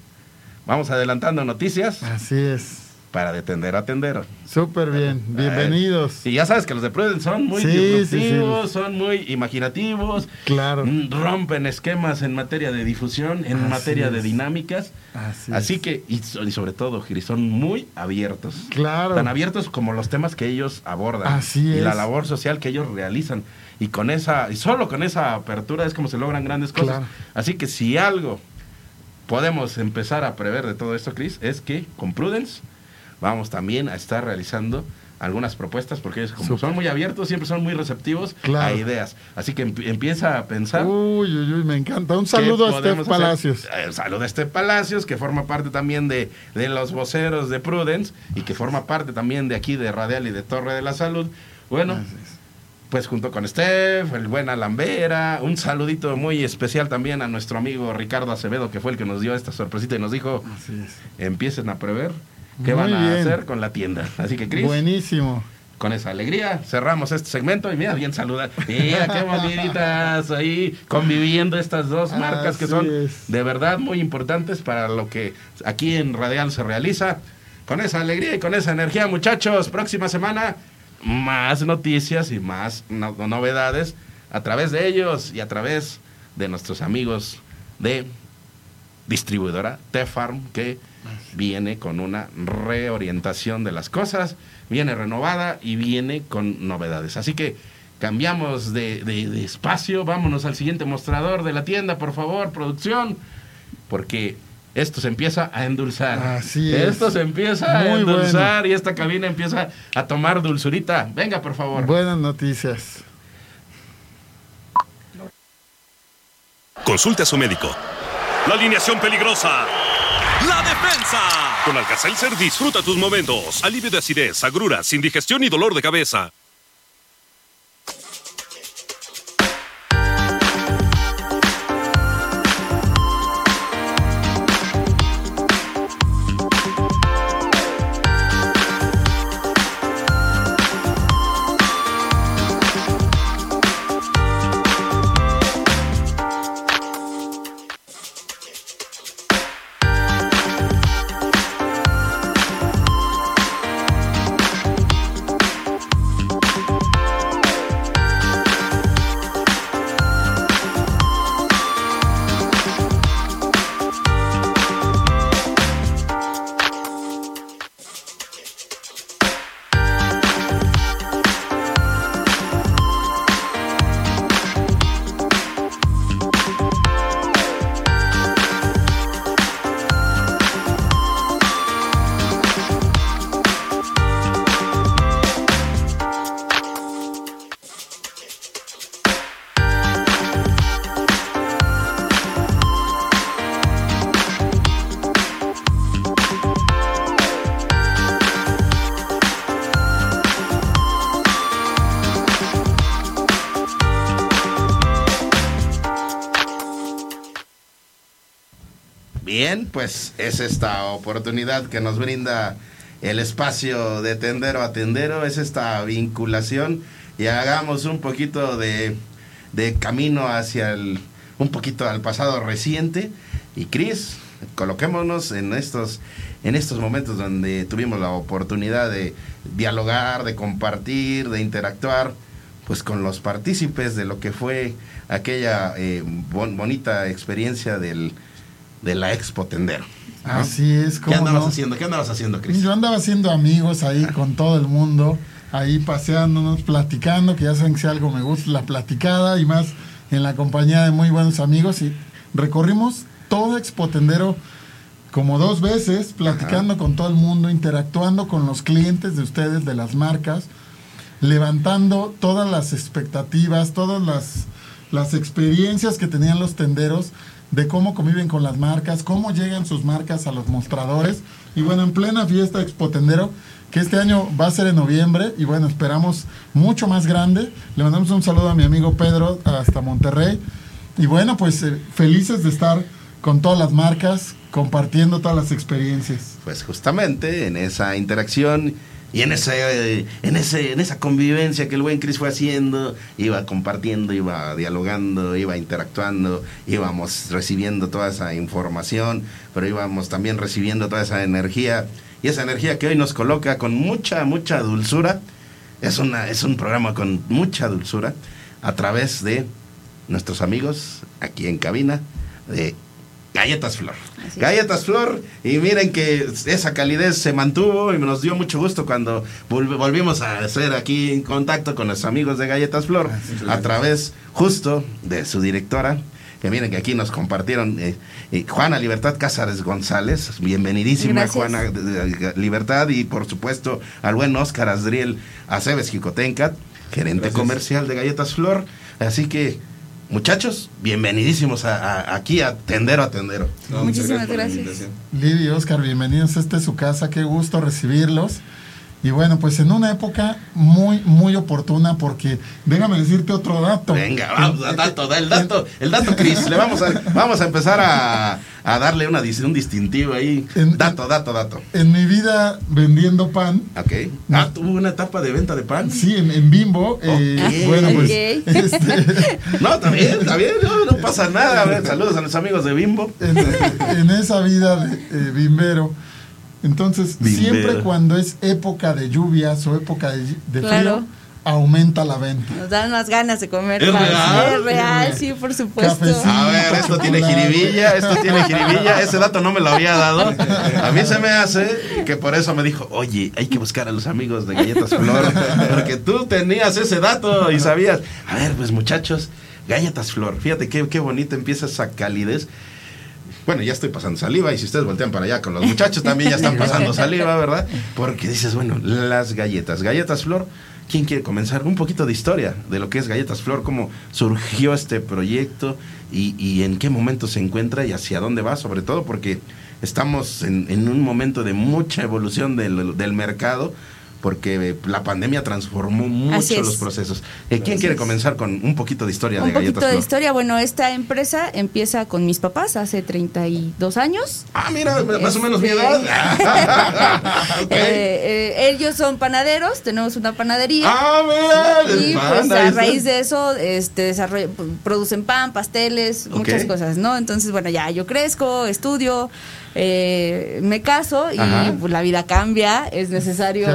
vamos adelantando noticias Así es. Para de tender a. Súper bien. Bienvenidos. Y ya sabes que los de Prudence son muy Sí, sí, son muy imaginativos, Claro. mm, rompen esquemas en materia de difusión, en Así materia de dinámicas. Así, Así es. que, y, so- y sobre todo, Giri, son muy abiertos. Claro. Tan abiertos como los temas que ellos abordan. Así y la es. labor social que ellos realizan. Y con esa, y solo con esa apertura es como se logran grandes cosas. Claro. Así que si algo podemos empezar a prever de todo esto, Chris, es que con Prudence vamos también a estar realizando algunas propuestas, porque ellos como son muy abiertos, siempre son muy receptivos Claro. a ideas. Así que emp- empieza a pensar. Uy, uy, uy, me encanta. Un saludo a hacer? Palacios. Eh, Un saludo a Steph Palacios, que forma parte también de, de los voceros de Prudence y que forma parte también de aquí de Radial y de Torre de la Salud. Bueno, pues junto con Steph, el buen Alambera, un saludito muy especial también a nuestro amigo Ricardo Acevedo, que fue el que nos dio esta sorpresita y nos dijo, Así es. empiecen a prever qué Muy van a bien. hacer con la tienda. Así que, Cris, Buenísimo. con esa alegría cerramos este segmento y mira, bien saluda. Mira qué bonitas ahí conviviendo estas dos marcas que son es. de verdad muy importantes para lo que aquí en Radial se realiza. Con esa alegría y con esa energía, muchachos, próxima semana más noticias y más no- novedades a través de ellos y a través de nuestros amigos de distribuidora T-Farm que viene con una reorientación de las cosas, viene renovada y viene con novedades. Así que cambiamos de, de- de espacio, vámonos al siguiente mostrador de la tienda, por favor, producción, porque esto se empieza a endulzar. Así es. Esto se empieza a endulzar y esta cabina empieza a tomar dulzurita. Venga, por favor. Buenas noticias. Consulte a su médico. La alineación peligrosa. ¡La defensa! Con Alka-Seltzer disfruta tus momentos. Alivio de acidez, agruras, indigestión y dolor de cabeza. Pues es esta oportunidad que nos brinda el espacio de tendero a tendero, es esta vinculación y hagamos un poquito de, de camino hacia el, un poquito al pasado reciente. Y Cris, coloquémonos en estos, en estos momentos donde tuvimos la oportunidad de dialogar, de compartir, de interactuar, pues con los partícipes de lo que fue aquella eh, bon- bonita experiencia del, de la Expo Tendero. ¿no? Así es, ¿Qué ¿cómo andabas no? haciendo? ¿Qué andabas haciendo, Cris? Yo andaba haciendo amigos ahí con todo el mundo, ahí paseándonos, platicando, que ya saben que si algo me gusta, la platicada y más en la compañía de muy buenos amigos. Y recorrimos todo Expotendero como dos veces, platicando con todo el mundo, interactuando con los clientes de ustedes, de las marcas, levantando todas las expectativas, todas las, las experiencias que tenían los tenderos de cómo conviven con las marcas, cómo llegan sus marcas a los mostradores. Y bueno, en plena fiesta Expo Tendero, que este año va a ser en noviembre, y bueno, esperamos mucho más grande. Le mandamos un saludo a mi amigo Pedro hasta Monterrey. Y bueno, pues eh, felices de estar con todas las marcas, compartiendo todas las experiencias. Pues justamente en esa interacción y en ese, en ese, en esa convivencia que el buen Cris fue haciendo, iba compartiendo, iba dialogando, iba interactuando, íbamos recibiendo toda esa información, pero íbamos también recibiendo toda esa energía y esa energía que hoy nos coloca con mucha, mucha dulzura. Es una, es un programa con mucha dulzura a través de nuestros amigos aquí en cabina de Galletas Flor. Así es. Galletas Flor, y miren que esa calidez se mantuvo y nos dio mucho gusto cuando volv- volvimos a hacer aquí en contacto con los amigos de Galletas Flor a través justo de su directora, que miren que aquí nos compartieron eh, eh, Juana Libertad Cázares González, bienvenidísima Gracias. Juana de- de- de- Libertad y por supuesto al buen Oscar Asdriel Aceves Jicotencat, gerente comercial de Galletas Flor. Así que, muchachos, bienvenidísimos a- a- aquí a Tendero a Tendero. No, Muchísimas gracias. invitación. Lidia y Oscar, bienvenidos. Esta es su casa. Qué gusto recibirlos. Y bueno, pues en una época muy, muy oportuna porque déjame decirte otro dato. Venga, vamos, da- dato, da el dato, el dato, Cris. Le vamos a, vamos a empezar a, a darle una, un distintivo ahí. En- Dato, dato, dato. En mi vida vendiendo pan, Ok. Ah, tuvo una etapa de venta de pan. sí, en, en Bimbo, eh, Ok. bueno, pues Ok. este, No, está bien, está bien, no, no pasa nada. A ver, saludos a los amigos de Bimbo. en, en esa vida de eh, bimbero. Entonces, siempre cuando es época de lluvias o época de, de Claro. frío, aumenta la venta. Nos dan más ganas de comer ¿Es real? Es real, sí, por supuesto. Cafecito. A ver, esto tiene jiribilla, esto tiene jiribilla. Ese dato no me lo había dado. A mí se me hace que por eso me dijo, oye, hay que buscar a los amigos de Galletas Flor. Porque tú tenías ese dato y sabías. A ver, pues muchachos, Galletas Flor. Fíjate qué, qué bonita empieza esa calidez. Bueno, ya estoy pasando saliva y si ustedes voltean para allá con los muchachos también ya están pasando saliva, ¿verdad? Porque dices, bueno, las galletas. Galletas Flor, ¿quién quiere comenzar? Un poquito de historia de lo que es Galletas Flor, cómo surgió este proyecto y, y en qué momento se encuentra y hacia dónde va, sobre todo porque estamos en, en un momento de mucha evolución del, del mercado. Porque la pandemia transformó mucho los procesos. Eh, ¿Quién quiere comenzar con un poquito de historia Un de Galletas poquito de historia. Bueno, esta empresa empieza con mis papás hace 32 años. Ah, mira, más o menos mi Este- edad. Eh, eh, ellos son panaderos, tenemos una panadería. Ah, mira. y pan, pues a raíz de eso este producen pan, pasteles, muchas cosas, ¿no? Entonces, bueno, ya yo crezco, estudio, eh, me caso y Ajá. pues, la vida cambia, es necesario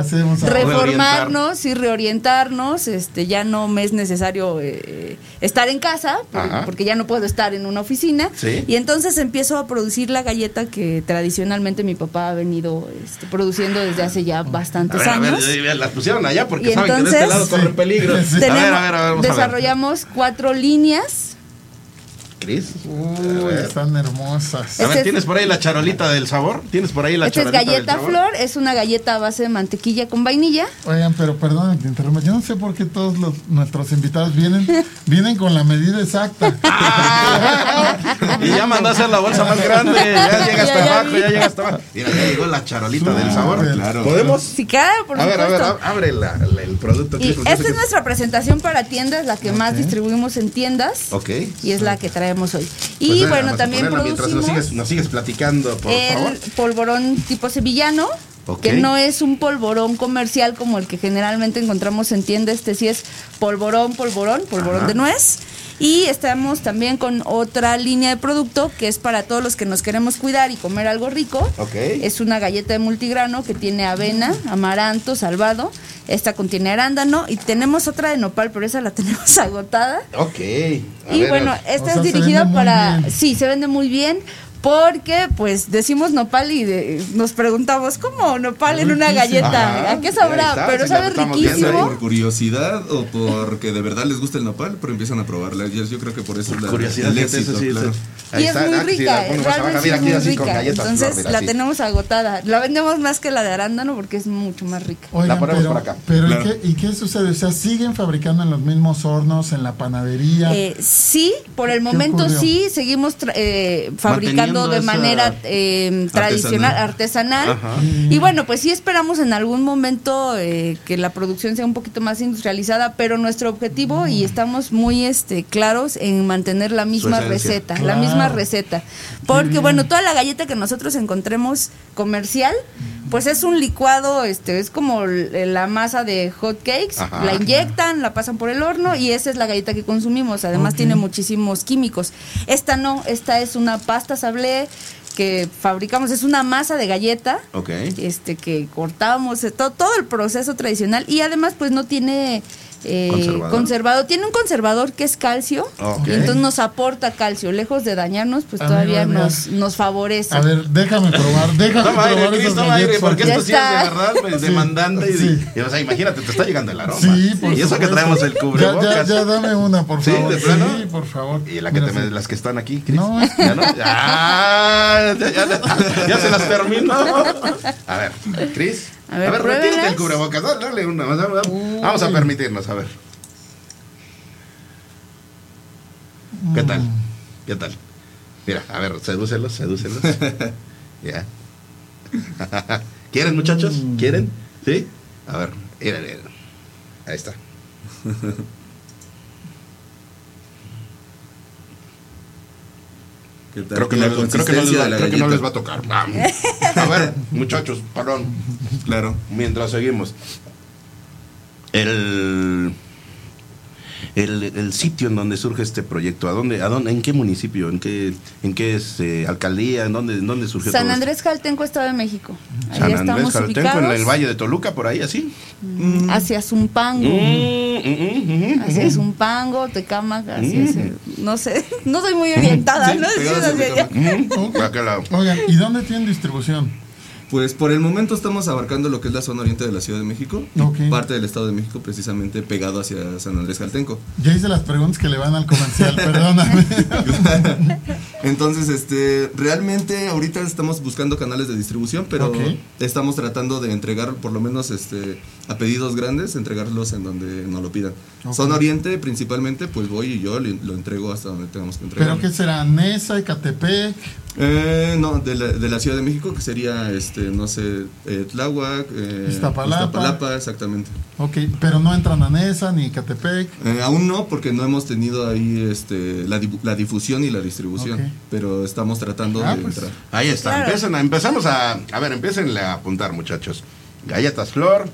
reformarnos y reorientarnos, este ya no me es necesario eh, estar en casa por- porque ya no puedo estar en una oficina Sí. y entonces empiezo a producir la galleta que tradicionalmente mi papá ha venido este, produciendo desde hace ya A bastantes ver, a ver, años. las pusieron allá porque Y saben que de este lado corren peligro. Sí. A Tenemos- ver, a ver, a ver, vamos a ver. desarrollamos cuatro líneas. Cris. Uy, están hermosas. A ver, es- ¿tienes por ahí la charolita del sabor? ¿Tienes por ahí la Esta es charolita del galleta sabor? flor, es una galleta a base de mantequilla con vainilla. Oigan, pero perdón que te interrumpa. Yo no sé por qué todos los, nuestros invitados vienen, vienen con la medida exacta. Y ya mandó a hacer la bolsa más grande. Ya llega hasta Ya, ya abajo, vi. ya llega hasta abajo. Mira, ya llegó la charolita del sabor. Claro. ¿Podemos? Sí, claro, por A ver, a ver, abre la- la- el producto. Y esta sé es que- nuestra presentación para tiendas, la que más distribuimos en tiendas. Ok. Y es la que traemos hoy. Y Pues, bueno, vamos a también ponerla Mientras nos producimos sigues, nos sigues platicando, por favor. el polvorón tipo sevillano, Que no es un polvorón comercial como el que generalmente encontramos en tiendas. Este sí es polvorón, polvorón, polvorón Ajá. de nuez. Y estamos también con otra línea de producto que es para todos los que nos queremos cuidar y comer algo rico. Ok. Es una galleta de multigrano que tiene avena, amaranto, salvado. Esta contiene arándano y tenemos otra de nopal, pero esa la tenemos agotada. Ok. A Y ver, bueno, esta O sea, es dirigida para... bien. Sí, se vende muy bien porque pues decimos nopal y de- nos preguntamos, ¿cómo nopal en una galleta? Ajá, ¿A qué sabrá? está, Pero la sabe riquísimo. por curiosidad o porque de verdad les gusta el nopal, pero empiezan a probarla. Yo, yo creo que por eso es la, Curiosidad, el fíjate, éxito, eso sí, claro. Y es muy ah, rica, la realmente es muy así galletas Entonces mira, la así. tenemos agotada. La vendemos más que la de arándano porque es mucho más rica. Oigan, ponemos pero, por acá. pero ¿y, qué, y qué sucede? O sea, ¿siguen fabricando en los mismos hornos, en la panadería? Eh, sí, por el ¿Qué momento ocurrió? sí, seguimos tra- eh, fabricando De manera eh, tradicional, artesanal. Y bueno, pues sí esperamos en algún momento eh, que la producción sea un poquito más industrializada, pero nuestro objetivo y estamos muy este claros en mantener la misma receta, la misma receta. Porque bueno, toda la galleta que nosotros encontremos comercial, pues es un licuado, este, es como l- la masa de hot cakes, Ajá. la inyectan, la pasan por el horno y esa es la galleta que consumimos. Además tiene muchísimos químicos. Esta no, esta es una pasta sablé que fabricamos, es una masa de galleta Ok. este que cortábamos, eh, todo, todo el proceso tradicional y además pues no tiene eh, ¿Conservador? conservado. Tiene un conservador que es calcio, y entonces nos aporta calcio. Lejos de dañarnos, pues todavía nos, nos favorece. A ver, déjame probar, déjame Toma probar toma aire, porque Ya esto sí es de verdad pues, Sí, demandante. y- sí. Y, o sea, imagínate, te está llegando el aroma. Sí, por Y eso que traemos el Ya, cubrebocas. ya, ya, dame una, por ¿Sí? favor. ¿De plano? Sí, por favor. Y la que te me- sí. las que están aquí, Cris. No, ¿Ya no? Ah, ya, ya- ya se las terminó. A ver, Cris. A ver, retírate pruébenlas. el cubrebocas. Dale, una más. Vamos, a permitirnos, a ver. ¿Qué tal? ¿Qué tal? Mira, a ver, sedúcelos, sedúcelos. ya. ¿Quieren, muchachos? ¿Quieren? ¿Sí? A ver, mira, mira. Ahí está. ¿Qué tal? Creo que, no, creo que no les va, creo que no les va a tocar. Vamos. A ver, muchachos, perdón. Claro. Mientras seguimos. El, el, el sitio en donde surge este proyecto, ¿a dónde, a dónde, en qué municipio, en qué, en qué este, alcaldía, en dónde, en dónde surgió San todo esto? Andrés Jaltenco, Estado de México. Ahí San Andrés, Jaltenco, en el Valle de Toluca, por ahí, así. Hacia Zumpango. Mm, mm, mm, mm, Hacia mm. Zumpango, Tecámac, hacia Mm. no sé, no soy muy orientada, Sí, ¿no? Mm. Oigan, ¿y dónde tienen distribución? Pues por el momento estamos abarcando lo que es la zona oriente de la Ciudad de México, parte del Estado de México precisamente pegado hacia San Andrés Jaltenco. Ya hice las preguntas que le van al comercial, perdóname. Entonces, este, realmente ahorita estamos buscando canales de distribución, pero estamos tratando de entregar por lo menos este a pedidos grandes, entregarlos en donde nos lo pidan. Ok. Zona Oriente principalmente, pues voy y yo le- lo entrego hasta donde tengamos que entregar. ¿Pero qué será? ¿Nesa, Ecatepec? Eh, no, de la, de la Ciudad de México, que sería, este, no sé, eh, Tláhuac, eh, Iztapalapa. exactamente. Ok, pero no entran a Nesa ni Ecatepec. Eh, aún no, porque no hemos tenido ahí este, la, difusión y la distribución, pero estamos tratando Ah, de pues. entrar. Ahí está. Claro. Empiecen a- empezamos a. A ver, empiecen a apuntar, muchachos. Galletas Flor,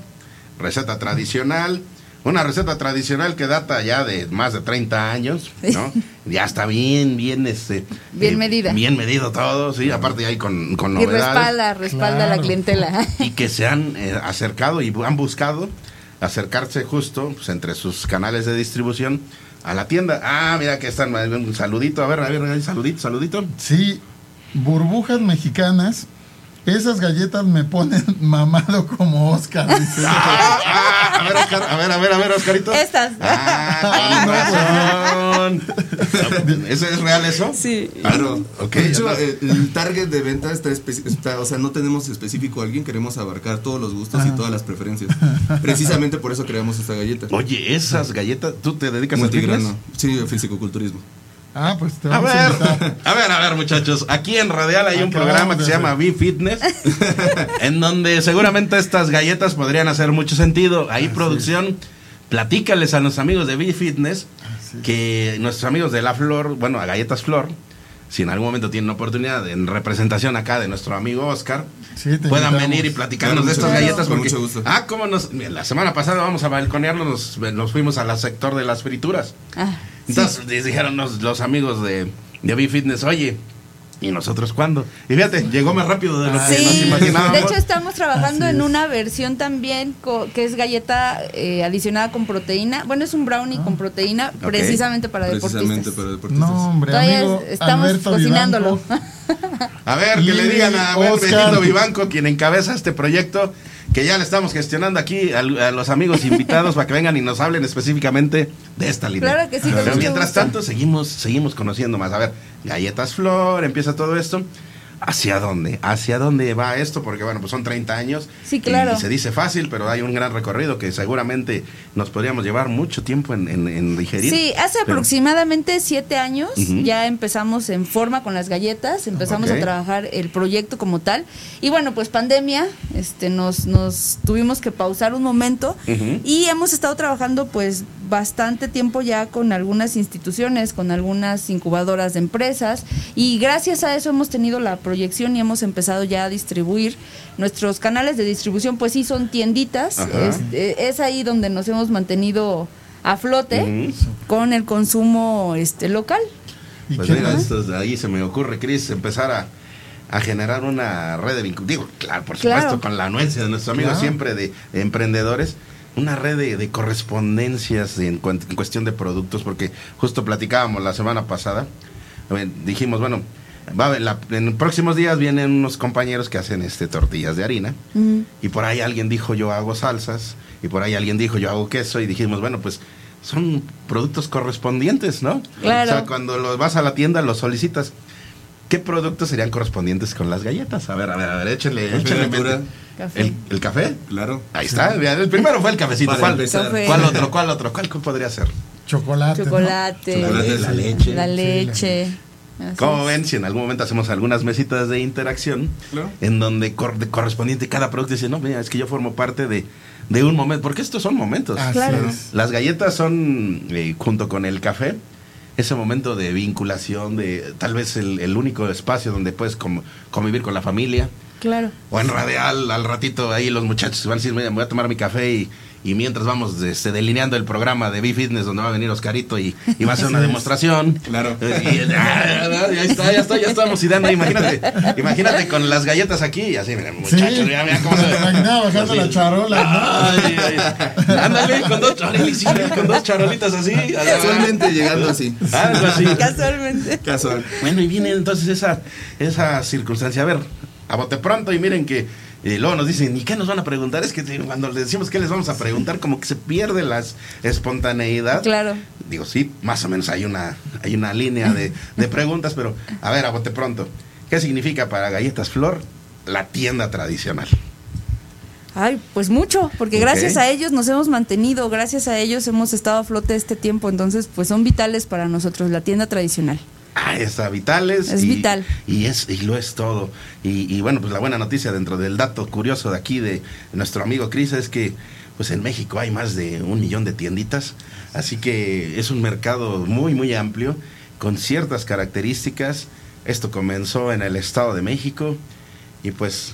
receta tradicional. Una receta tradicional que data ya de más de 30 años, ¿no? ya está bien, bien, este. Bien medida. Bien medido todo, sí. Aparte, ahí con, con Y novedades. respalda, respalda a la clientela. Y que se han eh, acercado y han buscado acercarse justo pues, entre sus canales de distribución a la tienda. Ah, mira que están. Un saludito, a ver, a ver, saludito, saludito. Sí, burbujas mexicanas. Esas galletas me ponen mamado como Oscar. dice. Ah, ah, a ver, Oscar, a ver, a ver, a ver, Oscarito. Estas. Ah, con razón. ¿Eso es real eso? Sí. Claro. Ok, de hecho, eh, el target de venta está, está- o sea, no tenemos específico a alguien, queremos abarcar todos los gustos y todas las preferencias. Precisamente por eso creamos esta galleta. Oye, esas galletas, ¿tú te dedicas a Multigrano. Sí, fisicoculturismo. Ah, pues te A vamos a, ver, invitar. a ver, a ver, muchachos. Aquí en Radial hay un programa que se llama. Be Fitness, en donde seguramente estas galletas podrían hacer mucho sentido. Ahí, producción, platícales a nuestros amigos de Be Fitness que nuestros amigos de La Flor, bueno, a Galletas Flor, si en algún momento tienen oportunidad en representación acá de nuestro amigo Oscar, Sí, puedan invitamos. venir y platicarnos Claro, de estas galletas. Porque, Con mucho gusto. Ah, cómo nos. La semana pasada vamos a balconearnos, nos, nos fuimos al sector de las frituras. Ah, Entonces les dijeron los, los amigos de, de Be Fitness, oye, ¿y nosotros cuándo? Y fíjate, llegó más rápido de lo que nos Sí, imaginábamos. de hecho estamos trabajando Así en es. una versión también co- que es galleta eh, adicionada con proteína. Bueno, es un brownie con proteína Ok. precisamente para Precisamente deportistas. para deportistas. No, hombre, Todavía amigo. es- estamos Alberto cocinándolo. Vivanco. A ver, que le digan a. Benito Vivanco, quien encabeza este proyecto, que ya le estamos gestionando aquí a, a los amigos invitados para que vengan y nos hablen específicamente de esta línea. Claro que sí, Pero mientras gusto. tanto, seguimos, seguimos conociendo más. A ver, Galletas Flor, empieza todo esto. ¿Hacia dónde? ¿Hacia dónde va esto? Porque bueno, pues son 30 años. Sí, claro. Y se dice fácil, pero hay un gran recorrido que seguramente nos podríamos llevar mucho tiempo en, en- en digerir. Sí, hace Pero- aproximadamente siete años Ujú. ya empezamos en forma con las galletas, empezamos a trabajar el proyecto como tal. Y bueno, pues pandemia, este, nos, nos tuvimos que pausar un momento y hemos estado trabajando pues bastante tiempo ya con algunas instituciones, con algunas incubadoras de empresas y gracias a eso hemos tenido la proyección y hemos empezado ya a distribuir nuestros canales de distribución, pues sí son tienditas, es, eh, es ahí donde nos hemos mantenido a flote con el consumo este local. ¿Y Pues mira, esto de ahí se me ocurre, Cris, empezar a, a generar una red de vinculación. Digo, claro, por Claro. supuesto, con la anuencia de nuestros amigos Claro. siempre de, de emprendedores, una red de, de correspondencias en, cuestión de productos, porque justo platicábamos la semana pasada, dijimos, bueno, va la- en próximos días vienen unos compañeros que hacen este tortillas de harina, y por ahí alguien dijo yo hago salsas, y por ahí alguien dijo yo hago queso, y dijimos, bueno, pues son productos correspondientes, ¿no? Claro. O sea, cuando los vas a la tienda los solicitas. ¿Qué productos serían correspondientes con las galletas? A ver, a ver, a ver, échenle, échenle. Café. ¿El, el café? Claro. Ahí está. El primero fue el cafecito. ¿Cuál. Café. ¿Cuál otro? ¿Cuál otro? ¿Cuál podría ser? Chocolate. ¿no? Chocolate, Chocolate, la leche. la leche. Así ¿Cómo es. ven? Si en algún momento hacemos algunas mesitas de interacción Claro. en donde cor- de correspondiente cada producto dice, no, mira, es que yo formo parte de, de un momento, porque estos son momentos. Así Claro. es. Las galletas son, eh, junto con el café, ese momento de vinculación, de tal vez el, el único espacio donde puedes convivir con la familia. Claro. O en radial, al ratito ahí los muchachos van a decir, voy a tomar mi café y, y mientras vamos este, delineando el programa de B-Fitness donde va a venir Oscarito y, y va a hacer una demostración. Claro. Eh, y- ah, ya está, ya está, ya estamos ideando. Imagínate, imagínate con las galletas aquí y así, mira, muchachos, Sí. mira, mira cómo se imaginaba bajando así. la charola, ¿no? Ay, ay. Ándale, con dos, sí, con dos charolitas así. Casualmente llegando así. Algo así. Casualmente. Casual. Bueno, y viene entonces esa, esa circunstancia. A ver, a bote pronto y miren que eh, luego nos dicen, ¿y qué nos van a preguntar? Es que cuando les decimos qué les vamos a preguntar, como que se pierde la espontaneidad. Claro. Digo, sí, más o menos hay una, hay una línea de, de preguntas, pero a ver, a bote pronto. ¿Qué significa para Galletas Flor la tienda tradicional? Ay, pues mucho, porque gracias a ellos nos hemos mantenido, gracias a ellos hemos estado a flote este tiempo, entonces pues son vitales para nosotros, la tienda tradicional. Ah, está vitales. Es y, vital. Y, es, y lo es todo. Y, y bueno, pues la buena noticia dentro del dato curioso de aquí de nuestro amigo Cris es que pues en México hay más de un millón de tienditas. Así que es un mercado muy, muy amplio, con ciertas características. Esto comenzó en el Estado de México y pues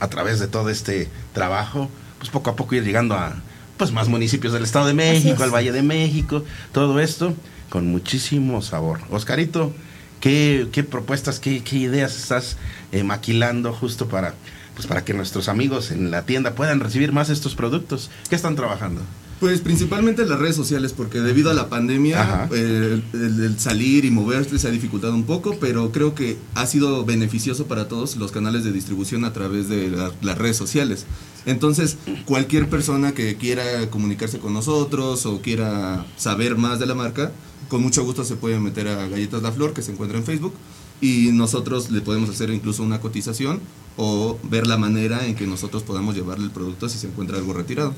a través de todo este trabajo, pues poco a poco ir llegando a pues más municipios del Estado de México, es. al Valle de México, todo esto con muchísimo sabor. Oscarito, ¿qué, qué propuestas, qué, qué ideas estás eh, maquilando justo para pues para que nuestros amigos en la tienda puedan recibir más estos productos? ¿Qué están trabajando? Pues principalmente las redes sociales, porque debido a la pandemia, eh, el, el salir y moverse se ha dificultado un poco, pero creo que ha sido beneficioso para todos los canales de distribución a través de la- las redes sociales. Entonces, cualquier persona que quiera comunicarse con nosotros o quiera saber más de la marca, con mucho gusto se puede meter a Galletas La Flor, que se encuentra en Facebook, y nosotros le podemos hacer incluso una cotización o ver la manera en que nosotros podamos llevarle el producto si se encuentra algo retirado.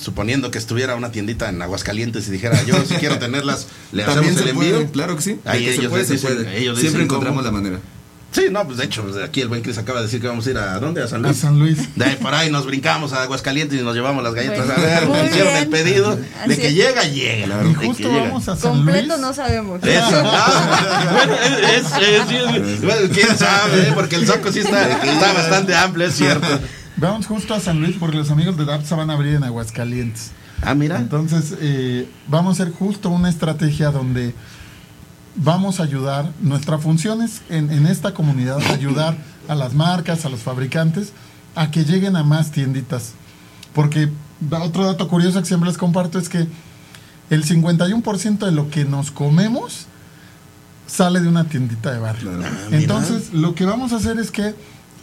Suponiendo que estuviera una tiendita en Aguascalientes y dijera, yo si quiero tenerlas, le hacemos el puede, envío. claro que sí. Ahí que se puede, se ellos Siempre encontramos cómo. la manera. Sí, no, pues de hecho, pues, aquí el buen Cris acaba de decir que vamos a ir a ¿dónde? A San A Luis. San Luis. De ahí por ahí nos brincamos a Aguascalientes y nos llevamos las galletas. Bueno, a ver, muy hicieron bien. el pedido. De que es. llega, llega. Y de justo que llega. vamos a San Completo Luis. no sabemos. Eso, ah, bueno, es, es- es- bueno, quién sabe, ¿eh? porque el saco sí está, está bastante amplio, es cierto. Vamos justo a San Luis porque los amigos de DAPSA van a abrir en Aguascalientes. Ah, mira. Entonces, eh, vamos a hacer justo una estrategia donde vamos a ayudar, nuestra función es en, en esta comunidad ayudar a las marcas, a los fabricantes, a que lleguen a más tienditas. Porque otro dato curioso que siempre les comparto es que el 51% de lo que nos comemos sale de una tiendita de barrio. Ah. Entonces, lo que vamos a hacer es que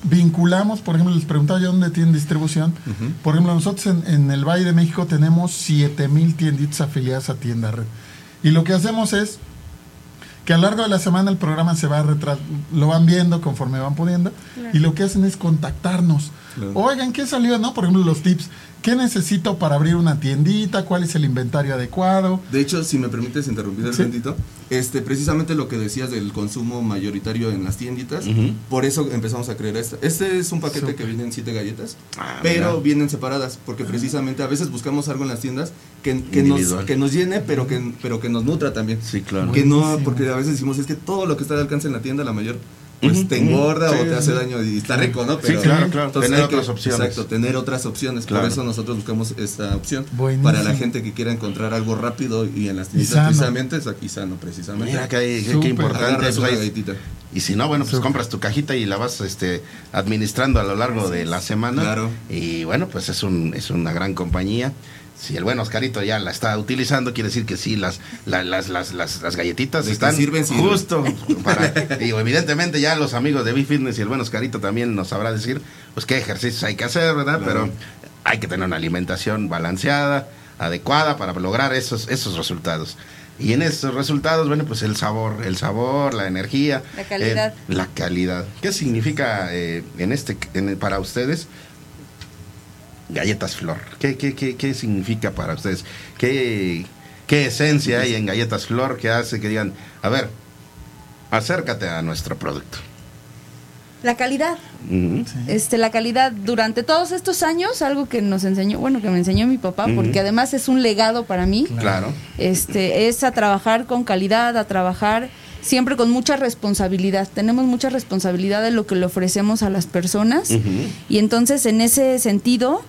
vinculamos, por ejemplo, les preguntaba yo dónde tienen distribución. Por ejemplo, nosotros en, en el Valle de México tenemos 7000 tienditas afiliadas a Tienda Red. Y lo que hacemos es que a lo largo de la semana el programa se va retras lo van viendo conforme van pudiendo y lo que hacen es contactarnos. Claro. Oigan, ¿qué salió? ¿No? Por ejemplo, los tips. ¿Qué necesito para abrir una tiendita? ¿Cuál es el inventario adecuado? De hecho, si me permites interrumpir un Sí. tantito, este, precisamente lo que decías del consumo mayoritario en las tienditas, por eso empezamos a crear esta. Este es un paquete Súper. que viene en siete galletas, Ah, pero mira. vienen separadas, porque precisamente a veces buscamos algo en las tiendas que, que, nos, que nos llene, pero que, pero que nos nutra también. Sí, claro. Que no, porque a veces decimos, es que todo lo que está al alcance en la tienda, la mayor, pues te engorda Sí, o te hace daño y está rico, ¿no? Sí, claro, claro. entonces Tener hay que- otras opciones. Exacto, tener otras opciones. Claro. Por eso nosotros buscamos esta opción. Buenísimo. Para la gente que quiera encontrar algo rápido y en las tiendas precisamente, es aquí sano, precisamente. Mira que, hay- qué- importante. Pues. Y si no, bueno, pues compras tu cajita y la vas este, administrando a lo largo de la semana. Claro. Y bueno, pues es, un, es una gran compañía. Si el buen Oscarito ya la está utilizando, quiere decir que sí, las, la- las, las, las, las galletitas están sirven, sirven. justo para... Digo, evidentemente ya los amigos de B-Fitness y el buen Oscarito también nos sabrá decir, pues qué ejercicios hay que hacer, ¿verdad? Claro. Pero hay que tener una alimentación balanceada, adecuada para lograr esos, esos resultados. Y en esos resultados, bueno, pues el sabor, el sabor, la energía. La calidad. eh, la calidad. ¿Qué significa eh, en este, en- para ustedes galletas flor? ¿Qué, qué, qué, qué significa para ustedes? ¿Qué, ¿Qué esencia hay en galletas flor que hace que digan, a ver, acércate a nuestro producto? La calidad. Este, la calidad durante todos estos años, algo que nos enseñó, bueno, que me enseñó mi papá, porque además es un legado para mí. Claro. este, es a trabajar con calidad, a trabajar siempre con mucha responsabilidad. Tenemos mucha responsabilidad de lo que le ofrecemos a las personas y entonces en ese sentido,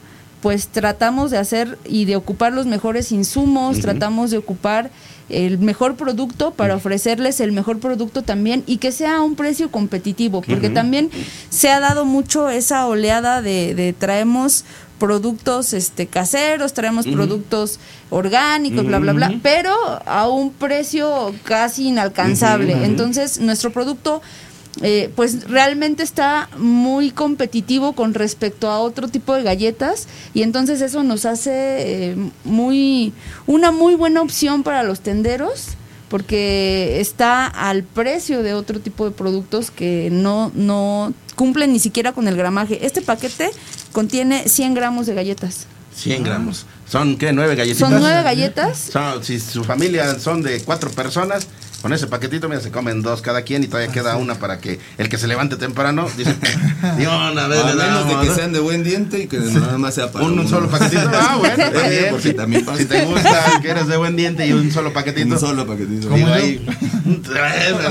pues tratamos de hacer y de ocupar los mejores insumos, tratamos de ocupar el mejor producto para ofrecerles el mejor producto también y que sea a un precio competitivo, porque también se ha dado mucho esa oleada de, de traemos productos este caseros, traemos productos orgánicos, bla, bla, bla, pero a un precio casi inalcanzable. Entonces, nuestro producto eh, pues realmente está muy competitivo con respecto a otro tipo de galletas y entonces eso nos hace eh, muy una muy buena opción para los tenderos porque está al precio de otro tipo de productos que no, no cumplen ni siquiera con el gramaje. Este paquete contiene 100 gramos de galletas. 100 gramos. ¿Son qué? ¿Nueve galletitas? Son nueve galletas. Son- si su familia son de cuatro personas, con ese paquetito, mira, se comen dos cada quien y todavía queda una para que el que se levante temprano dice, "Di una vez A menos de que ¿no?". sean de buen diente y que nada más sea para un, un solo paquetito. Ah, bueno, también. porque si, también pasa. si te gusta que eres de buen diente y un solo paquetito. Un solo paquetito. Como ahí,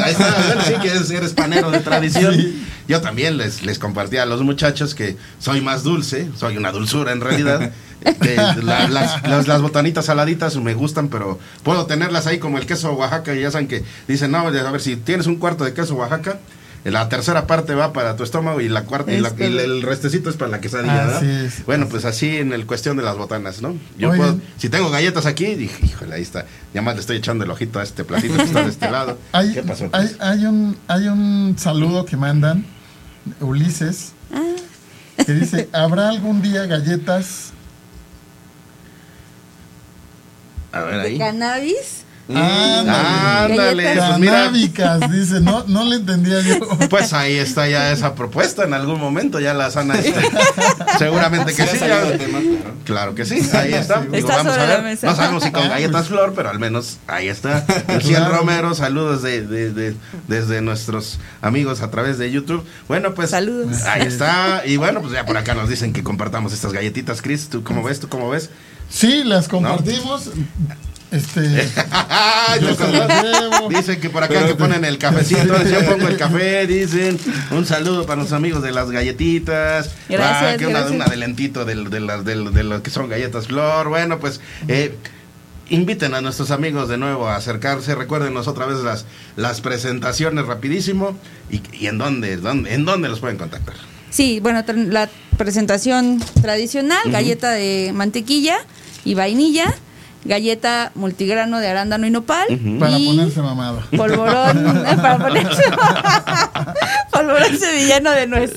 ahí está, bueno, sí que eres, eres panero de tradición. Yo también les, les compartí a los muchachos que soy más dulce, soy una dulzura en realidad. La- las, las, las botanitas saladitas me gustan, pero puedo tenerlas ahí como el queso Oaxaca. Y ya saben que dicen, no, a ver, si tienes un cuarto de queso Oaxaca, la tercera parte va para tu estómago y la cuarta y, la- y el restecito es para la quesadilla, ¿verdad? Es. Bueno, pues así en el cuestión de las botanas, ¿no? Yo puedo, si tengo galletas aquí, dije, híjole, ahí está. Ya más le estoy echando el ojito a este platito que está de este lado. Hay, ¿Qué pasó? hay un, hay un saludo que mandan, Ulises, Ah. que dice, ¿habrá algún día galletas? A ver ahí. Cannabis. Ándale. Ándale, Galletas. pues mira, dice, no, no le entendía yo. pues ahí está ya esa propuesta en algún momento, ya la sana este, seguramente que Sí, sí. ya- tema, claro. Claro que sí, ahí está. Digo, Está vamos sobre a la ver. mesa. No sabemos si con galletas flor, pero al menos ahí está. Luciel Claro. Romero, saludos de, de- de- desde nuestros amigos a través de YouTube. Bueno, pues Saludos. ahí está. Y bueno, pues ya por acá nos dicen que compartamos estas galletitas, Chris. ¿Tú cómo ves? ¿Tú cómo ves? Sí, las compartimos. Este, las llevo. Dicen que por acá que ponen el cafecito, yo pongo el café, dicen. Un saludo para los amigos de las galletitas. Gracias, Ah, que una- gracias. un adelantito del- de, las- del- de lo que son galletas flor. Bueno, pues eh, inviten a nuestros amigos de nuevo a acercarse. Recuérdenos otra vez las, las presentaciones rapidísimo. ¿Y, y en, dónde, dónde, en dónde los pueden contactar? Sí, bueno, la presentación tradicional, galleta de mantequilla y vainilla, galleta multigrano de arándano y nopal. Para y ponerse mamado. polvorón, eh, para ponerse polvorón sevillano de nuez.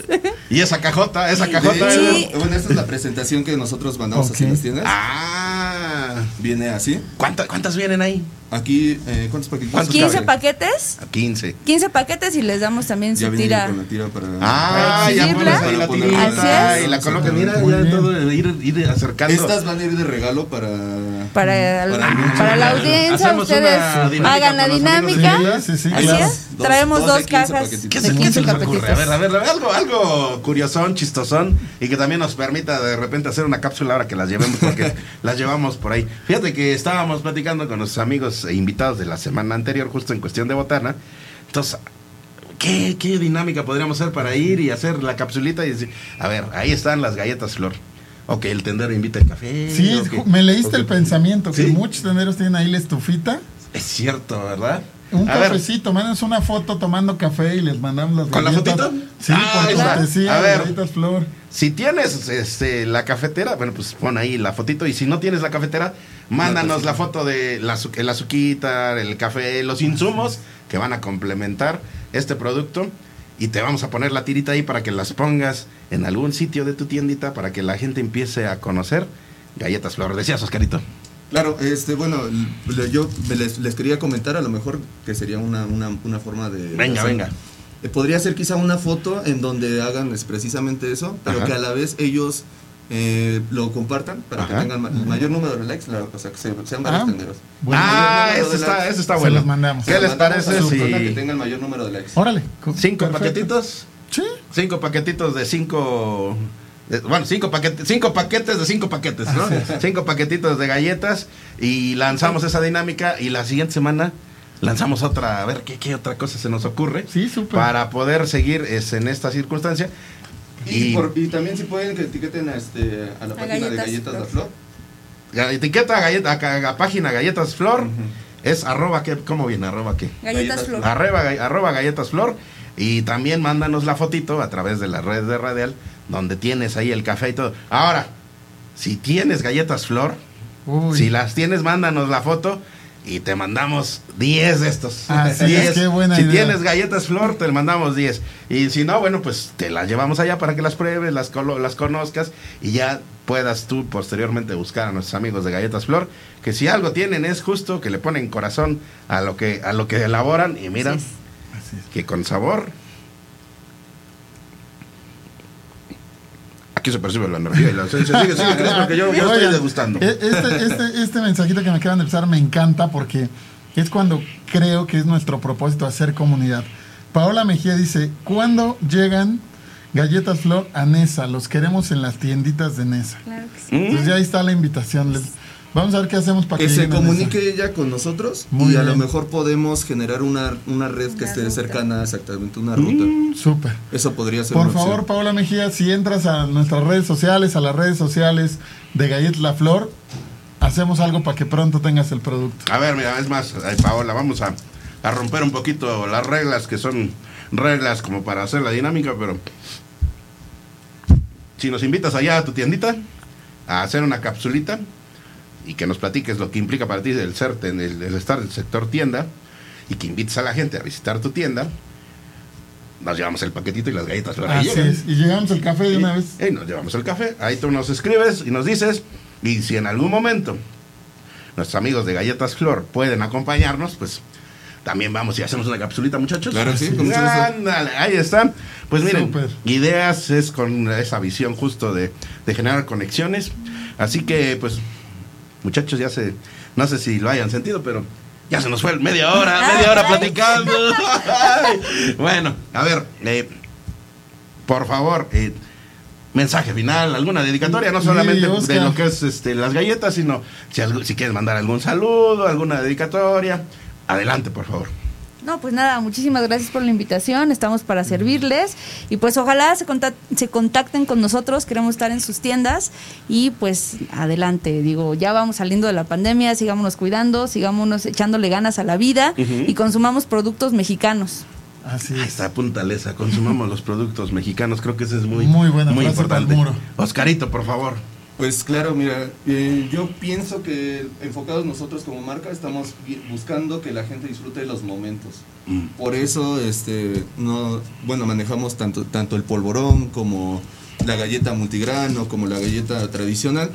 Y esa cajota, esa cajota. Sí. Bueno, esta es la presentación que nosotros mandamos Ok. así en las tiendas. Ah, Viene así. ¿cuántas, ¿cuántas vienen ahí? Aquí, eh, ¿cuántos paquetes? ¿Cuántos 15 caben? paquetes, A 15. 15 paquetes y les damos también Ya su viene tira. con la tira para... Ah, Para ya exhibirla. pones ahí la tirita Así es. y la colocas, mira, Muy ya bien. todo ir, ir acercando. Estas van a ir de regalo para... Para, el- Para para la audiencia, Hacemos ustedes hagan la de dinámica. Sí, sí, sí, Así claro. es. Dos- Traemos dos de dos 15 cajas paquetitos. ¿Qué de se, qué 15 se les ocurre? paquetitos. A ver, a ver, a ver, algo, algo curiosón, chistosón y que también nos permita de repente hacer una cápsula ahora que las llevemos porque las llevamos por ahí. Fíjate que estábamos platicando con nuestros amigos e invitados de la semana anterior, justo en cuestión de botana. Entonces, ¿qué, qué dinámica podríamos hacer para ir y hacer la capsulita y decir, a ver, ahí están las galletas flor. Ok, el tendero invita el café. Sí, me leíste el pensamiento, que Sí. muchos tenderos tienen ahí la estufita. Es cierto, ¿verdad? Un A cafecito, mándanos una foto tomando café y les mandamos las ¿Con la fotito? Sí, Ah, por cortesía A ver. galletas flor. Si tienes este, la cafetera, bueno, pues pon ahí la fotito. Y si no tienes la cafetera, mándanos la foto de la, el azuquita, el café, los insumos que van a complementar este producto. Y te vamos a poner la tirita ahí para que las pongas en algún sitio de tu tiendita para que la gente empiece a conocer galletas flor. Decías, Oscarito. Claro, este, bueno, yo me les, les quería comentar a lo mejor que sería una, una, una forma de... Venga, hacer- venga. Eh, Podría ser quizá una foto en donde hagan es precisamente eso, pero Ajá. que a la vez ellos eh, lo compartan para Ajá. que tengan ma- el mayor número de likes, la- o sea, que se- sean varios Ah, tenderos. bueno. ah, eso está, eso está Se bueno. los mandamos. ¿Qué les Mandamos parece si que tenga el mayor número de likes? Órale. co- cinco perfecto. paquetitos? Sí. Cinco paquetitos de cinco. Bueno, cinco paquetes, cinco paquetes de cinco paquetes, ¿no? cinco paquetitos de galletas y lanzamos esa dinámica y la siguiente semana lanzamos otra, a ver qué, qué otra cosa se nos ocurre Sí, súper. para poder seguir es, en esta circunstancia. Y, Y, por- y también si pueden que etiqueten a, este, a la página de Galletas Galletas Flor. Ah, La Flor. la etiqueta galleta, a, a página Galletas Flor es arroba, ¿qué? ¿cómo viene? Arroba qué? Galletas Galletas flor. Arroba, arroba galletas flor y también mándanos la fotito a través de la red de Radial donde tienes ahí el café y todo. Ahora, si tienes galletas flor, Uy. si las tienes, mándanos la foto y te mandamos 10 de estos. Así es, 10. qué buena si idea. tienes galletas flor, te mandamos 10. Y si no, bueno, pues te las llevamos allá para que las pruebes, las, conozcas y ya puedas tú posteriormente buscar a nuestros amigos de Galletas Flor, que si algo tienen es justo que le ponen corazón a lo que, a lo que elaboran y mira, Así es. Así es. que con sabor. Aquí se percibe la energía y la esencia. Sigue, sigue, porque yo, yo estoy degustando. e- Este, este, este mensajito que me acaban de empezar me encanta porque es cuando creo que es nuestro propósito hacer comunidad. Paola Mejía dice, ¿cuándo llegan galletas flor a Nesa? Los queremos en las tienditas de Nesa. Claro que sí. Entonces ya ahí está la invitación. Les- vamos a ver qué hacemos para que, Que se comunique ella con nosotros Muy y a lo mejor podemos generar una, una red que Una esté ruta. cercana, exactamente, una ruta. Súper. Eso podría ser Por una opción. favor, Paola Mejía, si entras a nuestras redes sociales, a las redes sociales de Galletas La Flor, hacemos algo para que pronto tengas el producto. A ver, mira, es más, Paola, vamos a, a romper un poquito las reglas que son reglas como para hacer la dinámica, pero si nos invitas allá a tu tiendita a hacer una capsulita y que nos platiques lo que implica para ti el ser en el, el estar en el sector tienda y que invites a la gente a visitar tu tienda, nos llevamos el paquetito y las galletas. Así llegan. es. Y llegamos al café de una vez. Y nos llevamos el café. Ahí tú nos escribes y nos dices. Y si en algún momento nuestros amigos de Galletas Flor pueden acompañarnos, pues también vamos y hacemos una capsulita, muchachos. Claro sí, con mucho gusto. Ándale, ahí está. Pues miren, ideas es con esa visión justo de, de generar conexiones. Así que, pues, muchachos, ya se. No sé si lo hayan sentido, pero. Ya se nos fue media hora, media hora platicando. Bueno, a ver, eh, por favor, eh, mensaje final, alguna dedicatoria, no solamente de lo que es este, las galletas, sino si quieres mandar algún saludo, alguna dedicatoria, adelante, por favor. No, pues nada, muchísimas gracias por la invitación, estamos para servirles y pues ojalá se, contac- se contacten con nosotros, queremos estar en sus tiendas y pues adelante, digo, ya vamos saliendo de la pandemia, sigámonos cuidando, sigámonos echándole ganas a la vida y consumamos productos mexicanos. Así Ahí es. está, puntaleza, consumamos los productos mexicanos, creo que eso es muy, Muy buena muy frase para el importante. muro. Oscarito, por favor. Pues claro, mira, eh, yo pienso que enfocados nosotros como marca estamos buscando que la gente disfrute de los momentos. Mm. Por eso, este, no, bueno, manejamos tanto, tanto el polvorón como la galleta multigrano, como la galleta tradicional,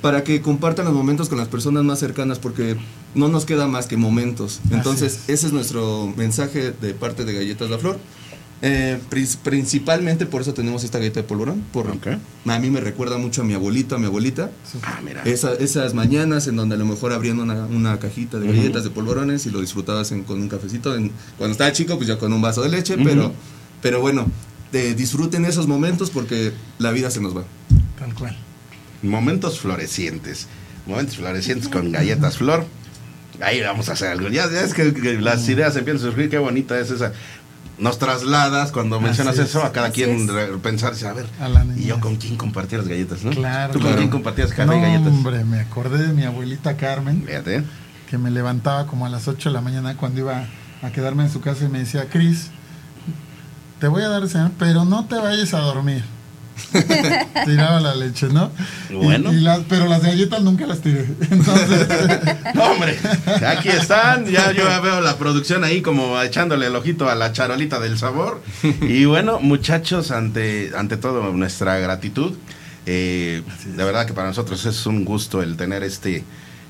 para que compartan los momentos con las personas más cercanas, porque no nos queda más que momentos. Entonces, ese es nuestro mensaje de parte de Galletas La Flor. Eh, prin- principalmente por eso tenemos esta galleta de polvorón. Por, Ok. A mí me recuerda mucho a mi abuelita, a mi abuelita. Ah, mira. Esa- esas mañanas en donde a lo mejor abrían una, una cajita de galletas de polvorones y lo disfrutabas en- con un cafecito. en- cuando estaba chico, pues ya con un vaso de leche, pero, pero bueno, de- disfruten esos momentos porque la vida se nos va. Tal cual. Momentos florecientes. Momentos florecientes con galletas flor. Ahí vamos a hacer algo. Ya, ya es que, que las ideas empiezan a surgir. Qué bonita es esa. Nos trasladas cuando mencionas es. eso a cada quien pensarse, a ver, A ¿y yo con quién compartía las galletas, no? Claro. ¿Tú con claro. quién compartías café y No, galletas? Hombre, me acordé de mi abuelita Carmen, Fíjate. que me levantaba como a las 8 de la mañana cuando iba a quedarme en su casa y me decía, Cris, te voy a dar cenar, pero no te vayas a dormir. Tiraba la leche, ¿no? Bueno. y las- pero las galletas nunca las tiré. Entonces, No, hombre, aquí están. Ya yo veo la producción ahí como echándole el ojito a la charolita del sabor. Y bueno, muchachos, ante, ante todo nuestra gratitud. Eh, de verdad que para nosotros es un gusto el tener este,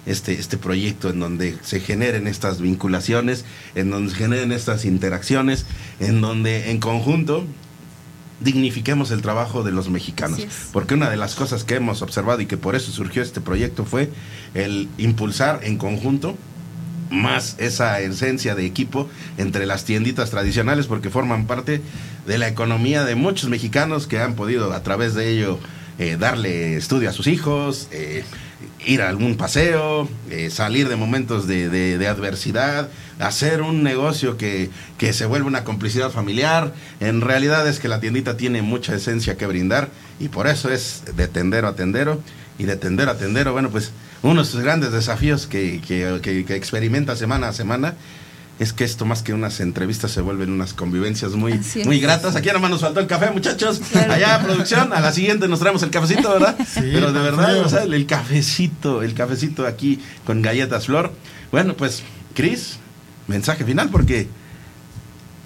este, este proyecto en donde se generen estas vinculaciones, en donde se generen estas interacciones, en donde en conjunto dignifiquemos el trabajo de los mexicanos. Porque una de las cosas que hemos observado y que por eso surgió este proyecto fue el impulsar en conjunto más esa esencia de equipo entre las tienditas tradicionales porque forman parte de la economía de muchos mexicanos que han podido a través de ello eh, darle estudio a sus hijos, eh, ir a algún paseo, eh, salir de momentos de, adversidad, hacer un negocio que, que se vuelve una complicidad familiar. En realidad es que la tiendita tiene mucha esencia que brindar y por eso es de tendero a tendero y de tendero a tendero, bueno, pues uno de sus grandes desafíos que- que- que experimenta semana a semana es que esto más que unas entrevistas se vuelven unas convivencias muy, muy gratas. Aquí nada más nos faltó el café, muchachos. Claro. Allá, producción, a la siguiente nos traemos el cafecito, ¿verdad? Sí, Pero de verdad, frío. o sea, el, el cafecito, el cafecito aquí con galletas flor. Bueno, pues, Cris, mensaje final porque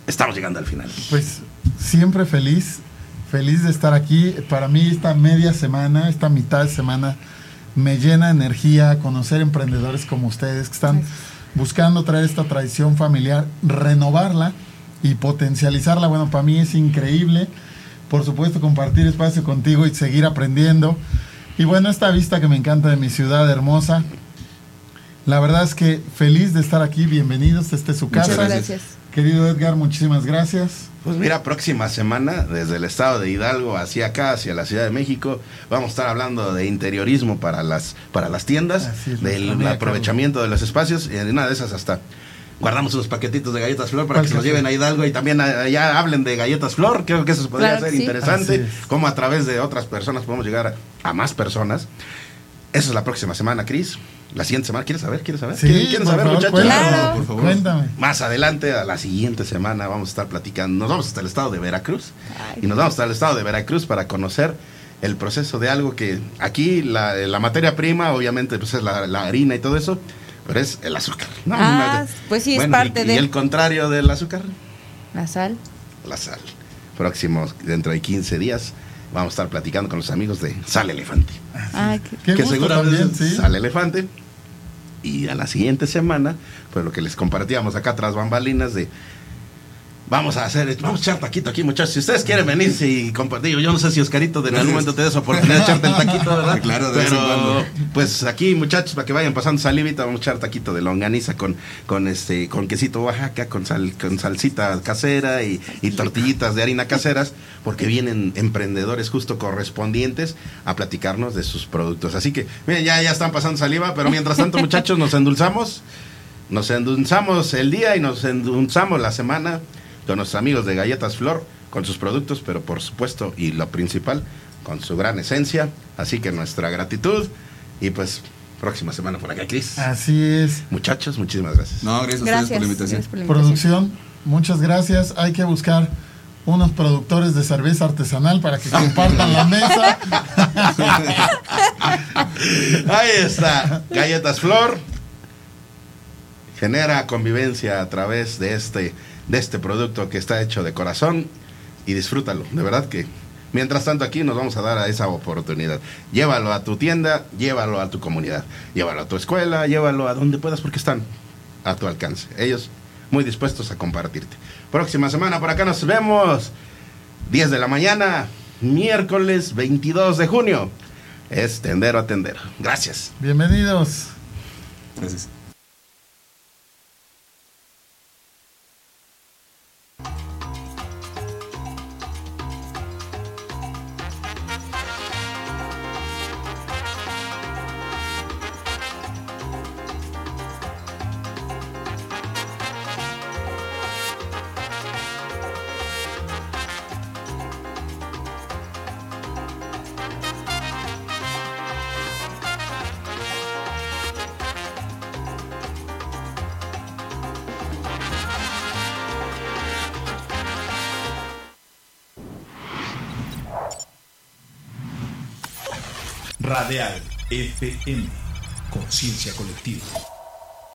estamos llegando al final. pues siempre feliz, feliz de estar aquí. Para mí esta media semana, esta mitad de semana, me llena de energía conocer emprendedores como ustedes que están buscando traer esta tradición familiar, renovarla y potencializarla. Bueno, para mí es increíble. Por supuesto, compartir espacio contigo y seguir aprendiendo. Y bueno, esta vista que me encanta de mi ciudad hermosa. La verdad es que feliz de estar aquí. Bienvenidos. Esta es su Muchas casa. Gracias. gracias. Querido Edgar, muchísimas gracias. Pues mira, próxima semana, desde el estado de Hidalgo hacia acá, hacia la Ciudad de México, vamos a estar hablando de interiorismo para las, para las tiendas, del aprovechamiento de los espacios, y en una de esas hasta guardamos unos paquetitos de galletas flor para que se los lleven a Hidalgo y también allá hablen de galletas flor. Creo que eso podría Claro ser sí. interesante, cómo a través de otras personas podemos llegar a, a más personas. Esa es la próxima semana, Cris. La siguiente semana, ¿quieres saber? ¿Quieres saber? Sí, ¿Quieren, quieren por saber, favor, muchachos? cuéntame, Claro. por favor. Cuéntame. Más adelante, a la siguiente semana, vamos a estar platicando. Nos vamos hasta el estado de Veracruz. Ay. Y nos vamos hasta el estado de Veracruz para conocer el proceso de algo que aquí la, la materia prima, obviamente, pues es la, la harina y todo eso, pero es el azúcar. No, Ah, no, pues sí, es parte y, de- Y el contrario del azúcar, La sal. la sal. Próximo, dentro de 15 días, vamos a estar platicando con los amigos de Sal Elefante. Ay, qué- Qué que gusto seguramente también, sí. Sal Elefante. Y a la siguiente semana, pues lo que les compartíamos acá tras bambalinas de vamos a hacer, vamos a echar taquito aquí, muchachos. Si ustedes quieren venirse y compartir, yo no sé si Oscarito de en algún momento te des oportunidad de echarte el taquito, ¿verdad? Claro, de Pero pues aquí, muchachos, para que vayan pasando salivita, vamos a echar taquito de longaniza con, con este, con quesito Oaxaca, con sal, con salsita casera y, y tortillitas de harina caseras, porque vienen emprendedores justo correspondientes a platicarnos de sus productos. Así que, miren, ya, ya están pasando saliva, pero mientras tanto, muchachos, nos endulzamos. Nos endulzamos el día y nos endulzamos la semana con nuestros amigos de Galletas Flor, con sus productos, pero por supuesto, y lo principal, con su gran esencia. Así que nuestra gratitud y pues próxima semana por acá, Cris. Así es. Muchachos, muchísimas gracias. No, gracias a por la invitación. gracias por la invitación. Producción, muchas gracias. Hay que buscar unos productores de cerveza artesanal para que compartan la mesa. Ahí está, Galletas Flor. Genera convivencia a través de este, de este producto que está hecho de corazón y disfrútalo. De verdad que mientras tanto aquí nos vamos a dar a esa oportunidad. Llévalo a tu tienda, llévalo a tu comunidad, llévalo a tu escuela, llévalo a donde puedas porque están a tu alcance. Ellos muy dispuestos a compartirte. Próxima semana por acá nos vemos. 10 de la mañana, miércoles 22 de junio. Es tendero a tendero. Gracias. Bienvenidos. Gracias. Conciencia colectiva.